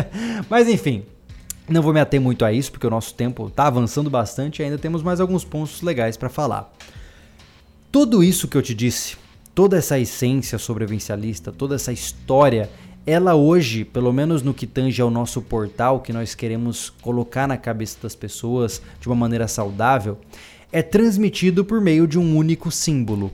*laughs* Mas enfim, não vou me ater muito a isso, porque o nosso tempo está avançando bastante e ainda temos mais alguns pontos legais para falar. Tudo isso que eu te disse, toda essa essência sobrevivencialista, toda essa história, ela hoje, pelo menos no que tange ao nosso portal, que nós queremos colocar na cabeça das pessoas de uma maneira saudável, é transmitido por meio de um único símbolo.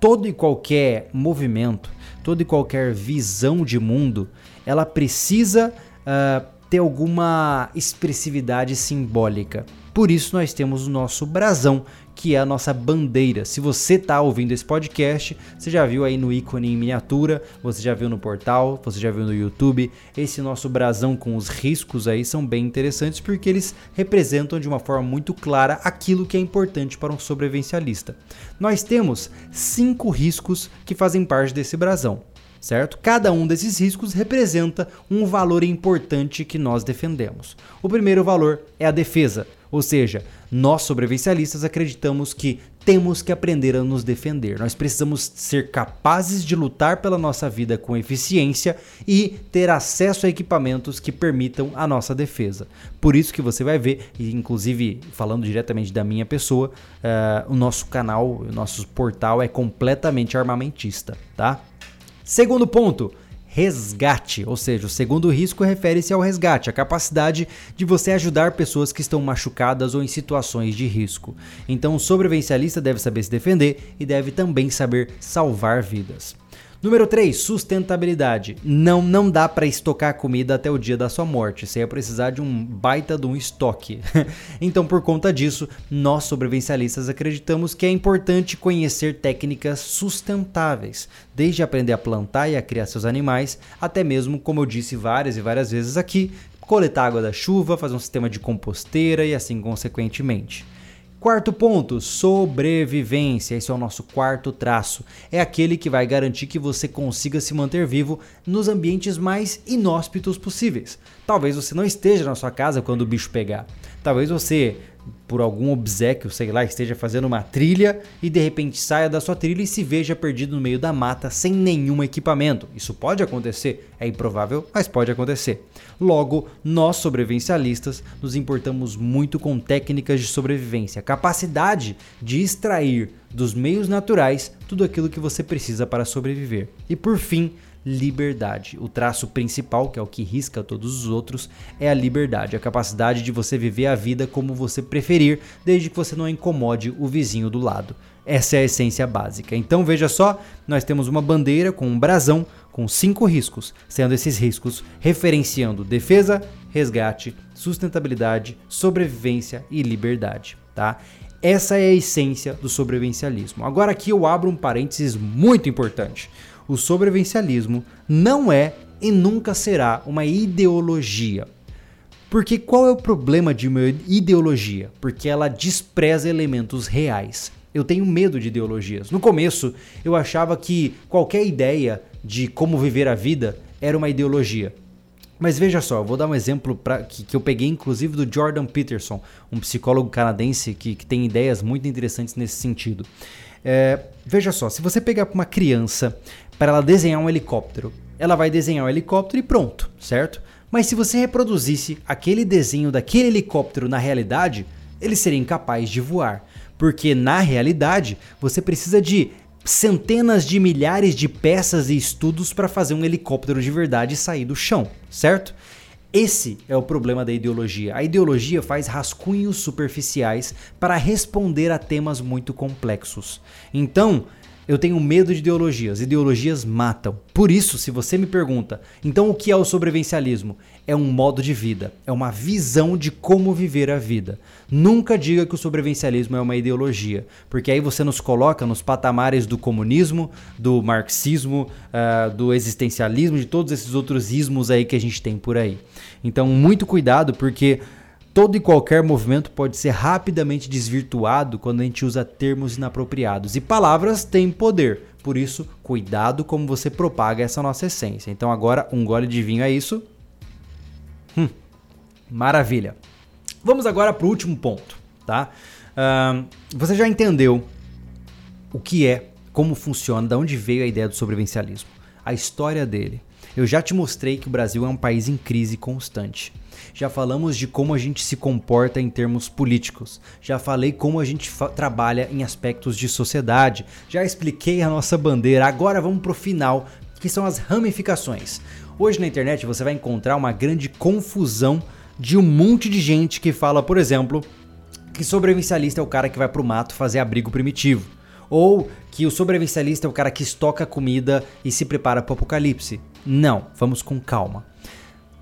Todo e qualquer movimento, toda e qualquer visão de mundo, ela precisa uh, ter alguma expressividade simbólica. Por isso nós temos o nosso brasão, que é a nossa bandeira. Se você está ouvindo esse podcast, você já viu aí no ícone em miniatura, você já viu no portal, você já viu no YouTube. Esse nosso brasão com os riscos aí são bem interessantes porque eles representam de uma forma muito clara aquilo que é importante para um sobrevivencialista. Nós temos cinco riscos que fazem parte desse brasão certo? Cada um desses riscos representa um valor importante que nós defendemos. O primeiro valor é a defesa, ou seja, nós sobrevivencialistas acreditamos que temos que aprender a nos defender. Nós precisamos ser capazes de lutar pela nossa vida com eficiência e ter acesso a equipamentos que permitam a nossa defesa. Por isso que você vai ver, inclusive falando diretamente da minha pessoa, uh, o nosso canal, o nosso portal é completamente armamentista, tá? Segundo ponto, resgate, ou seja, o segundo risco refere-se ao resgate, a capacidade de você ajudar pessoas que estão machucadas ou em situações de risco. Então, o sobrevivencialista deve saber se defender e deve também saber salvar vidas. Número 3, sustentabilidade. Não, não dá para estocar comida até o dia da sua morte. Você ia precisar de um baita de um estoque. *laughs* então, por conta disso, nós sobrevivencialistas acreditamos que é importante conhecer técnicas sustentáveis, desde aprender a plantar e a criar seus animais, até mesmo, como eu disse várias e várias vezes aqui, coletar água da chuva, fazer um sistema de composteira e assim consequentemente. Quarto ponto, sobrevivência. Esse é o nosso quarto traço. É aquele que vai garantir que você consiga se manter vivo nos ambientes mais inóspitos possíveis. Talvez você não esteja na sua casa quando o bicho pegar. Talvez você por algum obsequio, sei lá, esteja fazendo uma trilha e de repente saia da sua trilha e se veja perdido no meio da mata sem nenhum equipamento. Isso pode acontecer, é improvável, mas pode acontecer. Logo, nós sobrevivencialistas nos importamos muito com técnicas de sobrevivência, capacidade de extrair dos meios naturais tudo aquilo que você precisa para sobreviver. E por fim, liberdade. O traço principal, que é o que risca todos os outros, é a liberdade, a capacidade de você viver a vida como você preferir, desde que você não incomode o vizinho do lado. Essa é a essência básica. Então veja só, nós temos uma bandeira com um brasão com cinco riscos, sendo esses riscos referenciando defesa, resgate, sustentabilidade, sobrevivência e liberdade, tá? Essa é a essência do sobrevivencialismo. Agora aqui eu abro um parênteses muito importante o sobrevivencialismo não é e nunca será uma ideologia. Porque qual é o problema de uma ideologia? Porque ela despreza elementos reais. Eu tenho medo de ideologias. No começo, eu achava que qualquer ideia de como viver a vida era uma ideologia. Mas veja só, eu vou dar um exemplo pra, que, que eu peguei inclusive do Jordan Peterson, um psicólogo canadense que, que tem ideias muito interessantes nesse sentido. É, veja só, se você pegar uma criança para ela desenhar um helicóptero. Ela vai desenhar um helicóptero e pronto, certo? Mas se você reproduzisse aquele desenho daquele helicóptero na realidade, ele seria incapaz de voar. Porque na realidade, você precisa de centenas de milhares de peças e estudos para fazer um helicóptero de verdade sair do chão, certo? Esse é o problema da ideologia. A ideologia faz rascunhos superficiais para responder a temas muito complexos. Então, eu tenho medo de ideologias. Ideologias matam. Por isso, se você me pergunta, então o que é o sobrevivencialismo? É um modo de vida, é uma visão de como viver a vida. Nunca diga que o sobrevivencialismo é uma ideologia, porque aí você nos coloca nos patamares do comunismo, do marxismo, uh, do existencialismo, de todos esses outros ismos aí que a gente tem por aí. Então, muito cuidado, porque Todo e qualquer movimento pode ser rapidamente desvirtuado quando a gente usa termos inapropriados. E palavras têm poder. Por isso, cuidado como você propaga essa nossa essência. Então, agora, um gole de vinho é isso. Hum, maravilha. Vamos agora para o último ponto, tá? Uh, você já entendeu o que é, como funciona, de onde veio a ideia do sobrevivencialismo, a história dele. Eu já te mostrei que o Brasil é um país em crise constante. Já falamos de como a gente se comporta em termos políticos. Já falei como a gente trabalha em aspectos de sociedade. Já expliquei a nossa bandeira. Agora vamos pro final, que são as ramificações. Hoje na internet você vai encontrar uma grande confusão de um monte de gente que fala, por exemplo, que sobrevivencialista é o cara que vai pro mato fazer abrigo primitivo. Ou que o sobrevivencialista é o cara que estoca comida e se prepara para o apocalipse. Não, vamos com calma.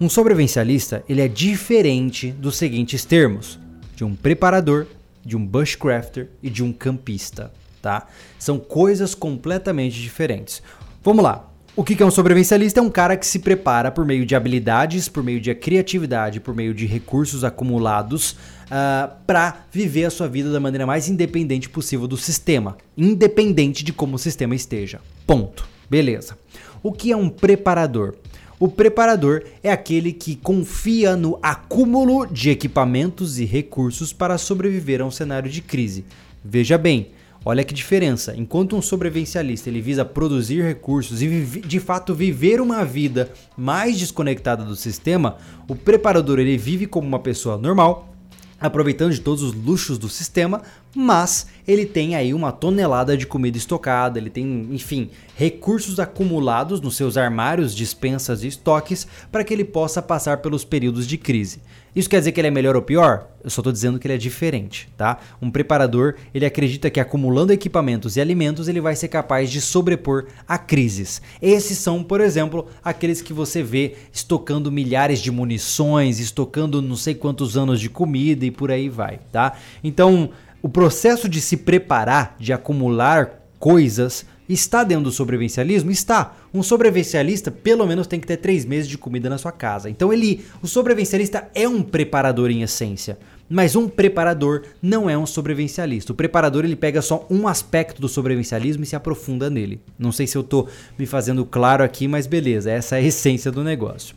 Um sobrevivencialista ele é diferente dos seguintes termos: de um preparador, de um bushcrafter e de um campista, tá? São coisas completamente diferentes. Vamos lá. O que é um sobrevivencialista? É um cara que se prepara por meio de habilidades, por meio de criatividade, por meio de recursos acumulados uh, ah, para viver a sua vida da maneira mais independente possível do sistema, independente de como o sistema esteja. Ponto. Beleza. O que é um preparador? O preparador é aquele que confia no acúmulo de equipamentos e recursos para sobreviver a um cenário de crise. Veja bem, olha que diferença. Enquanto um sobrevivencialista ele visa produzir recursos e de fato viver uma vida mais desconectada do sistema, o preparador ele vive como uma pessoa normal, aproveitando de todos os luxos do sistema, mas ele tem aí uma tonelada de comida estocada, ele tem, enfim, recursos acumulados nos seus armários, dispensas e estoques para que ele possa passar pelos períodos de crise. Isso quer dizer que ele é melhor ou pior? Eu só estou dizendo que ele é diferente, tá? Um preparador, ele acredita que acumulando equipamentos e alimentos, ele vai ser capaz de sobrepor a crises. Esses são, por exemplo, aqueles que você vê estocando milhares de munições, estocando não sei quantos anos de comida e por aí vai, tá? Então, o processo de se preparar, de acumular coisas, Está dentro do sobrevivencialismo? Está. Um sobrevivencialista pelo menos tem que ter três meses de comida na sua casa. Então ele, o sobrevivencialista é um preparador em essência. Mas um preparador não é um sobrevivencialista. O preparador ele pega só um aspecto do sobrevivencialismo e se aprofunda nele. Não sei se eu estou me fazendo claro aqui, mas beleza, essa é a essência do negócio.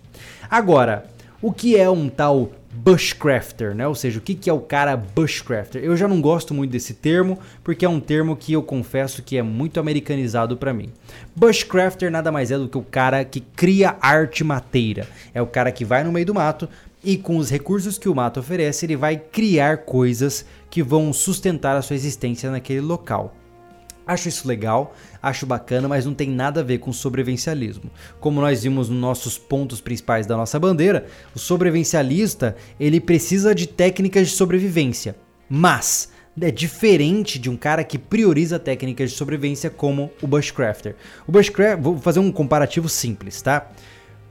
Agora, o que é um tal bushcrafter, né? Ou seja, o que, que é o cara bushcrafter? Eu já não gosto muito desse termo, porque é um termo que eu confesso que é muito americanizado para mim. Bushcrafter nada mais é do que o cara que cria arte mateira. É o cara que vai no meio do mato e com os recursos que o mato oferece, ele vai criar coisas que vão sustentar a sua existência naquele local. Acho isso legal, acho bacana, mas não tem nada a ver com sobrevivencialismo. Como nós vimos nos nossos pontos principais da nossa bandeira, o sobrevivencialista, ele precisa de técnicas de sobrevivência, mas é diferente de um cara que prioriza técnicas de sobrevivência como o bushcrafter. O bushcraft, vou fazer um comparativo simples, tá?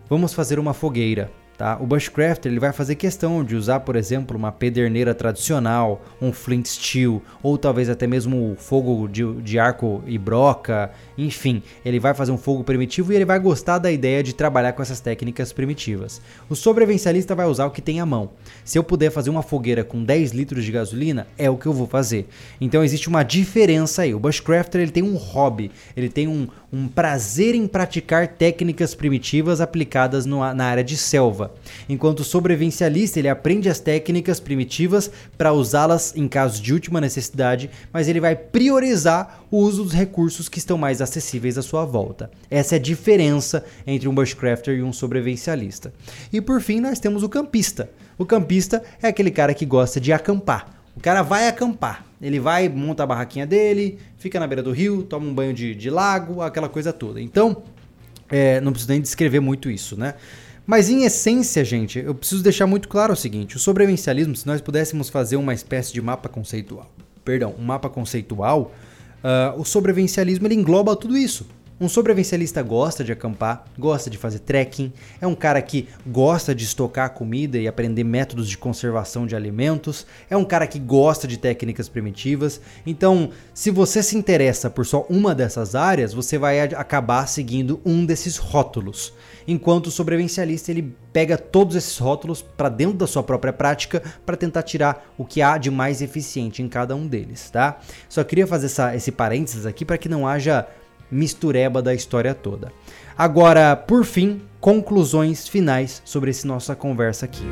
Vamos fazer uma fogueira. Tá? O bushcrafter ele vai fazer questão de usar, por exemplo, uma pederneira tradicional, um flint steel, ou talvez até mesmo fogo de, de arco e broca, enfim, ele vai fazer um fogo primitivo e ele vai gostar da ideia de trabalhar com essas técnicas primitivas. O sobrevivencialista vai usar o que tem à mão. Se eu puder fazer uma fogueira com 10 litros de gasolina, é o que eu vou fazer. Então existe uma diferença aí. O bushcrafter ele tem um hobby, ele tem um, um prazer em praticar técnicas primitivas aplicadas no, na área de selva. Enquanto sobrevivencialista ele aprende as técnicas primitivas para usá-las em casos de última necessidade, mas ele vai priorizar o uso dos recursos que estão mais acessíveis à sua volta. Essa é a diferença entre um bushcrafter e um sobrevivencialista. E por fim, nós temos o campista. O campista é aquele cara que gosta de acampar. O cara vai acampar. Ele vai, monta a barraquinha dele, fica na beira do rio, toma um banho de, de lago, aquela coisa toda. Então, é, não preciso nem descrever muito isso, né? Mas em essência, gente, eu preciso deixar muito claro o seguinte: o sobrevivencialismo, se nós pudéssemos fazer uma espécie de mapa conceitual, perdão, um mapa conceitual, uh, o sobrevivencialismo ele engloba tudo isso. Um sobrevivencialista gosta de acampar, gosta de fazer trekking, é um cara que gosta de estocar comida e aprender métodos de conservação de alimentos, é um cara que gosta de técnicas primitivas. Então, se você se interessa por só uma dessas áreas, você vai acabar seguindo um desses rótulos. Enquanto o sobrevivencialista ele pega todos esses rótulos para dentro da sua própria prática para tentar tirar o que há de mais eficiente em cada um deles, tá? Só queria fazer essa, esse parênteses aqui para que não haja mistureba da história toda. Agora, por fim, conclusões finais sobre essa nossa conversa aqui.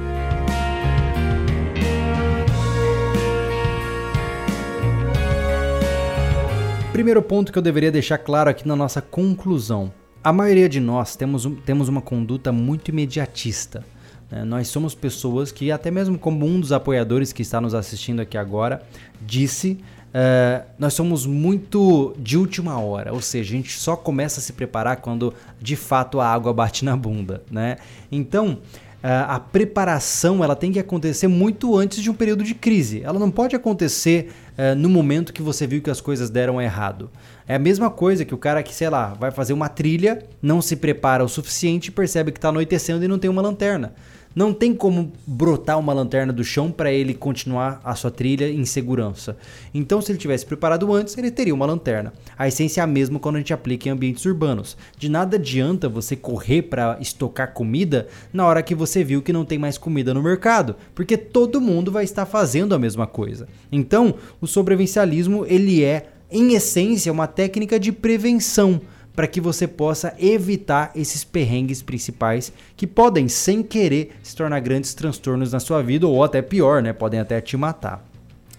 Primeiro ponto que eu deveria deixar claro aqui na nossa conclusão. A maioria de nós temos, temos uma conduta muito imediatista. Né? Nós somos pessoas que, até mesmo como um dos apoiadores que está nos assistindo aqui agora, disse Uh, nós somos muito de última hora, ou seja, a gente só começa a se preparar quando de fato a água bate na bunda, né? Então, uh, a preparação ela tem que acontecer muito antes de um período de crise. Ela não pode acontecer uh, no momento que você viu que as coisas deram errado. É a mesma coisa que o cara que, sei lá, vai fazer uma trilha, não se prepara o suficiente, percebe que está anoitecendo e não tem uma lanterna. Não tem como brotar uma lanterna do chão para ele continuar a sua trilha em segurança. Então, se ele tivesse preparado antes, ele teria uma lanterna. A essência é a mesma quando a gente aplica em ambientes urbanos. De nada adianta você correr para estocar comida na hora que você viu que não tem mais comida no mercado, porque todo mundo vai estar fazendo a mesma coisa. Então, o sobrevivencialismo ele é em essência uma técnica de prevenção para que você possa evitar esses perrengues principais que podem, sem querer, se tornar grandes transtornos na sua vida ou até pior, né? Podem até te matar.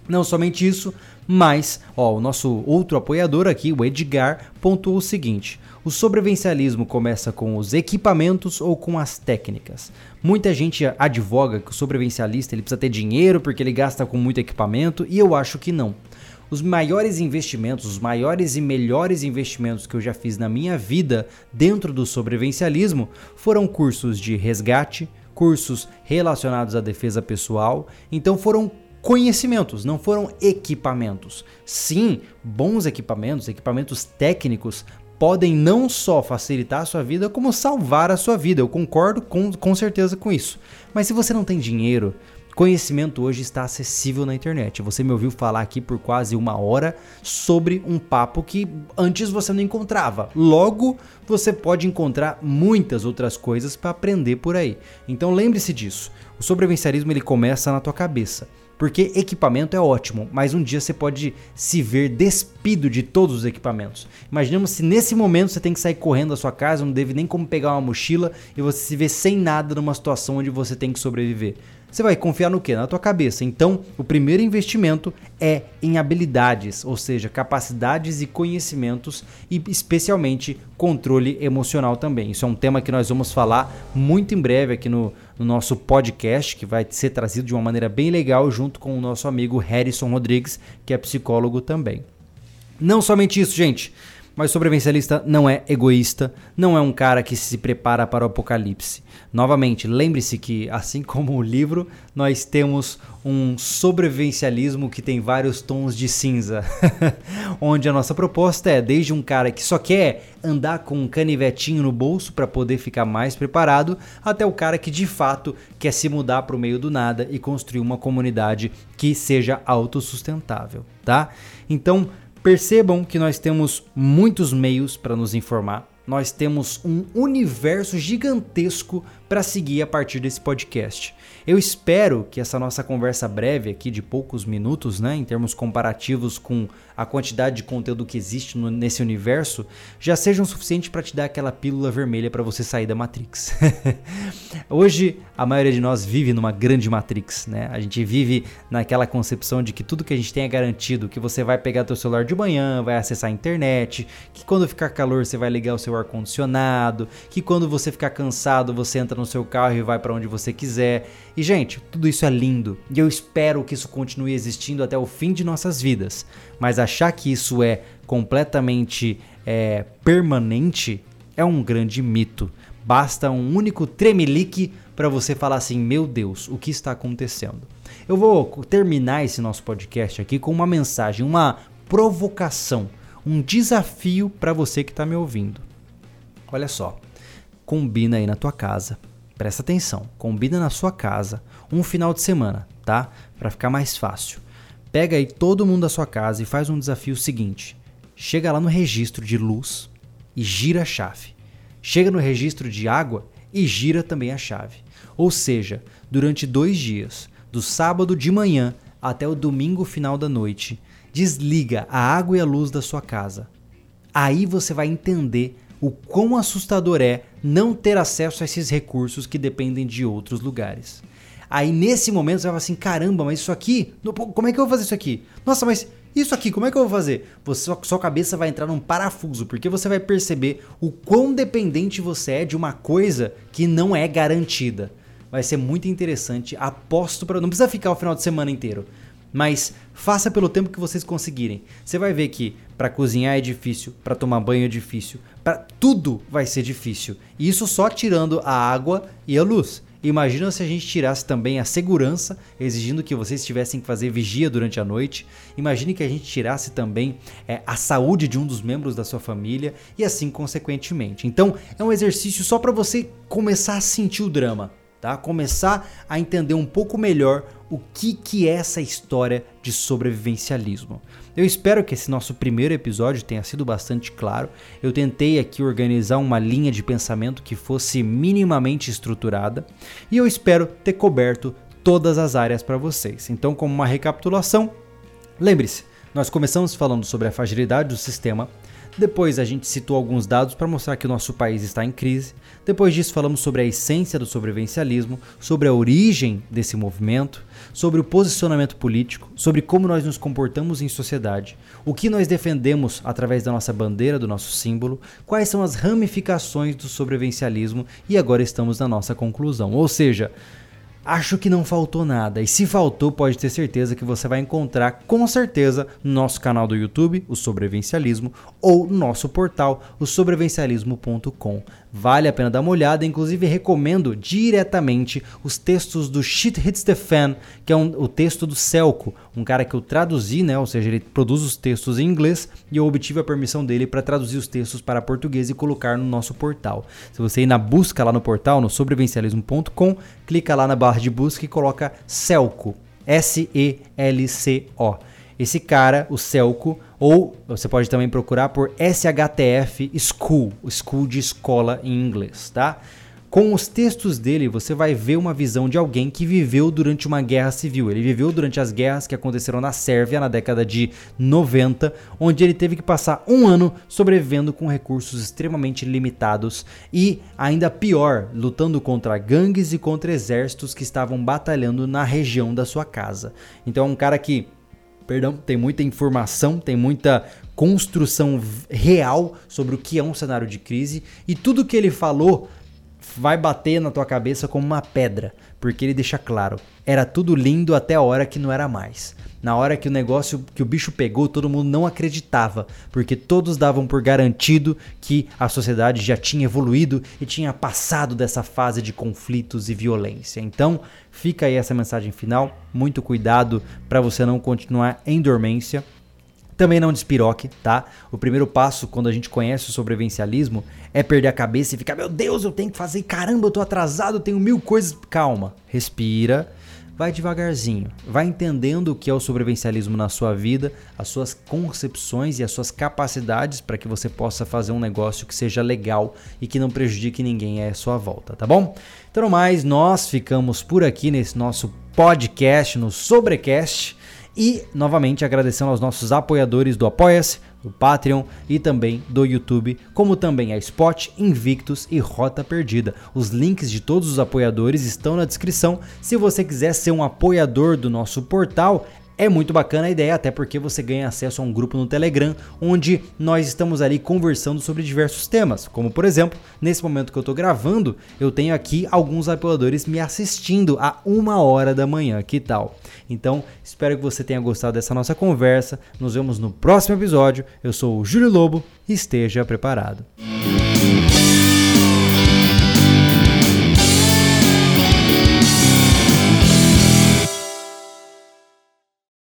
Não somente isso, mas ó, o nosso outro apoiador aqui, o Edgar, pontuou o seguinte: o sobrevivencialismo começa com os equipamentos ou com as técnicas. Muita gente advoga que o sobrevivencialista ele precisa ter dinheiro porque ele gasta com muito equipamento e eu acho que não. Os maiores investimentos, os maiores e melhores investimentos que eu já fiz na minha vida dentro do sobrevivencialismo foram cursos de resgate, cursos relacionados à defesa pessoal. Então foram conhecimentos, não foram equipamentos. Sim, bons equipamentos, equipamentos técnicos podem não só facilitar a sua vida, como salvar a sua vida. Eu concordo com, com certeza com isso. Mas se você não tem dinheiro, Conhecimento hoje está acessível na internet. Você me ouviu falar aqui por quase uma hora sobre um papo que antes você não encontrava. Logo, você pode encontrar muitas outras coisas para aprender por aí. Então lembre-se disso. O sobrevivencialismo ele começa na tua cabeça. Porque equipamento é ótimo, mas um dia você pode se ver despido de todos os equipamentos. Imaginemos se nesse momento você tem que sair correndo da sua casa, não deve nem como pegar uma mochila e você se vê sem nada numa situação onde você tem que sobreviver. Você vai confiar no que? Na tua cabeça. Então, o primeiro investimento é em habilidades, ou seja, capacidades e conhecimentos e especialmente controle emocional também. Isso é um tema que nós vamos falar muito em breve aqui no, no nosso podcast, que vai ser trazido de uma maneira bem legal junto com o nosso amigo Harrison Rodrigues, que é psicólogo também. Não somente isso, gente. Mas sobrevivencialista não é egoísta, não é um cara que se prepara para o apocalipse. Novamente, lembre-se que, assim como o livro, nós temos um sobrevivencialismo que tem vários tons de cinza. *laughs* Onde a nossa proposta é desde um cara que só quer andar com um canivetinho no bolso para poder ficar mais preparado, até o cara que de fato quer se mudar para o meio do nada e construir uma comunidade que seja autossustentável, tá? Então, Percebam que nós temos muitos meios para nos informar, nós temos um universo gigantesco para seguir a partir desse podcast. Eu espero que essa nossa conversa breve aqui de poucos minutos, né, em termos comparativos com a quantidade de conteúdo que existe no, nesse universo, já sejam suficiente para te dar aquela pílula vermelha para você sair da Matrix. *laughs* Hoje a maioria de nós vive numa grande Matrix, né? A gente vive naquela concepção de que tudo que a gente tem é garantido, que você vai pegar teu celular de manhã, vai acessar a internet, que quando ficar calor você vai ligar o seu ar condicionado, que quando você ficar cansado você entra no seu carro e vai para onde você quiser. E gente, tudo isso é lindo e eu espero que isso continue existindo até o fim de nossas vidas. Mas achar que isso é completamente é, permanente é um grande mito. Basta um único tremelique para você falar assim: meu Deus, o que está acontecendo? Eu vou terminar esse nosso podcast aqui com uma mensagem, uma provocação, um desafio para você que está me ouvindo. Olha só, combina aí na tua casa Presta atenção, combina na sua casa um final de semana, tá? Para ficar mais fácil. Pega aí todo mundo da sua casa e faz um desafio seguinte: chega lá no registro de luz e gira a chave. Chega no registro de água e gira também a chave. Ou seja, durante dois dias, do sábado de manhã até o domingo final da noite, desliga a água e a luz da sua casa. Aí você vai entender o quão assustador é não ter acesso a esses recursos que dependem de outros lugares. Aí nesse momento você vai falar assim: caramba, mas isso aqui, como é que eu vou fazer isso aqui? Nossa, mas isso aqui, como é que eu vou fazer? Você, sua cabeça vai entrar num parafuso, porque você vai perceber o quão dependente você é de uma coisa que não é garantida. Vai ser muito interessante, aposto para. Não precisa ficar o final de semana inteiro mas faça pelo tempo que vocês conseguirem. Você vai ver que para cozinhar é difícil, para tomar banho é difícil, para tudo vai ser difícil. E isso só tirando a água e a luz. Imagina se a gente tirasse também a segurança, exigindo que vocês tivessem que fazer vigia durante a noite. Imagine que a gente tirasse também é, a saúde de um dos membros da sua família e assim consequentemente. Então é um exercício só para você começar a sentir o drama tá? Começar a entender um pouco melhor o que, que é essa história de sobrevivencialismo. Eu espero que esse nosso primeiro episódio tenha sido bastante claro. Eu tentei aqui organizar uma linha de pensamento que fosse minimamente estruturada e eu espero ter coberto todas as áreas para vocês. Então, como uma recapitulação, lembre-se, nós começamos falando sobre a fragilidade do sistema, depois a gente citou alguns dados para mostrar que o nosso país está em crise. Depois disso falamos sobre a essência do sobrevivencialismo, sobre a origem desse movimento, sobre o posicionamento político, sobre como nós nos comportamos em sociedade, o que nós defendemos através da nossa bandeira, do nosso símbolo, quais são as ramificações do sobrevivencialismo e agora estamos na nossa conclusão. Ou seja, Acho que não faltou nada, e se faltou, pode ter certeza que você vai encontrar com certeza no nosso canal do YouTube, o Sobrevivencialismo, ou no nosso portal, o sobrevivencialismo.com. vale a pena dar uma olhada. Inclusive, recomendo diretamente os textos do Shit Hits the Fan, que é um, o texto do Celco, um cara que eu traduzi, né? Ou seja, ele produz os textos em inglês e eu obtive a permissão dele para traduzir os textos para português e colocar no nosso portal. Se você ir na busca lá no portal, no sobrevencialismo.com, clica lá na barra de busca e coloca Celco, S-E-L-C-O. Esse cara, o Celco, ou você pode também procurar por SHTF School, School de escola em inglês, tá? Com os textos dele, você vai ver uma visão de alguém que viveu durante uma guerra civil. Ele viveu durante as guerras que aconteceram na Sérvia na década de 90, onde ele teve que passar um ano sobrevivendo com recursos extremamente limitados e, ainda pior, lutando contra gangues e contra exércitos que estavam batalhando na região da sua casa. Então é um cara que perdão, tem muita informação, tem muita construção real sobre o que é um cenário de crise. E tudo que ele falou vai bater na tua cabeça como uma pedra, porque ele deixa claro, era tudo lindo até a hora que não era mais. Na hora que o negócio, que o bicho pegou, todo mundo não acreditava, porque todos davam por garantido que a sociedade já tinha evoluído e tinha passado dessa fase de conflitos e violência. Então, fica aí essa mensagem final, muito cuidado para você não continuar em dormência. Também não despiroque, tá? O primeiro passo quando a gente conhece o sobrevivencialismo é perder a cabeça e ficar, meu Deus, eu tenho que fazer, caramba, eu tô atrasado, eu tenho mil coisas. Calma, respira, vai devagarzinho, vai entendendo o que é o sobrevivencialismo na sua vida, as suas concepções e as suas capacidades para que você possa fazer um negócio que seja legal e que não prejudique ninguém à sua volta, tá bom? Então, mais, nós ficamos por aqui nesse nosso podcast, no Sobrecast. E novamente agradecendo aos nossos apoiadores do Apoia-se, do Patreon e também do YouTube, como também a Spot, Invictus e Rota Perdida. Os links de todos os apoiadores estão na descrição. Se você quiser ser um apoiador do nosso portal, é muito bacana a ideia, até porque você ganha acesso a um grupo no Telegram, onde nós estamos ali conversando sobre diversos temas. Como por exemplo, nesse momento que eu estou gravando, eu tenho aqui alguns apoiadores me assistindo a uma hora da manhã. Que tal? Então, espero que você tenha gostado dessa nossa conversa. Nos vemos no próximo episódio. Eu sou o Júlio Lobo esteja preparado.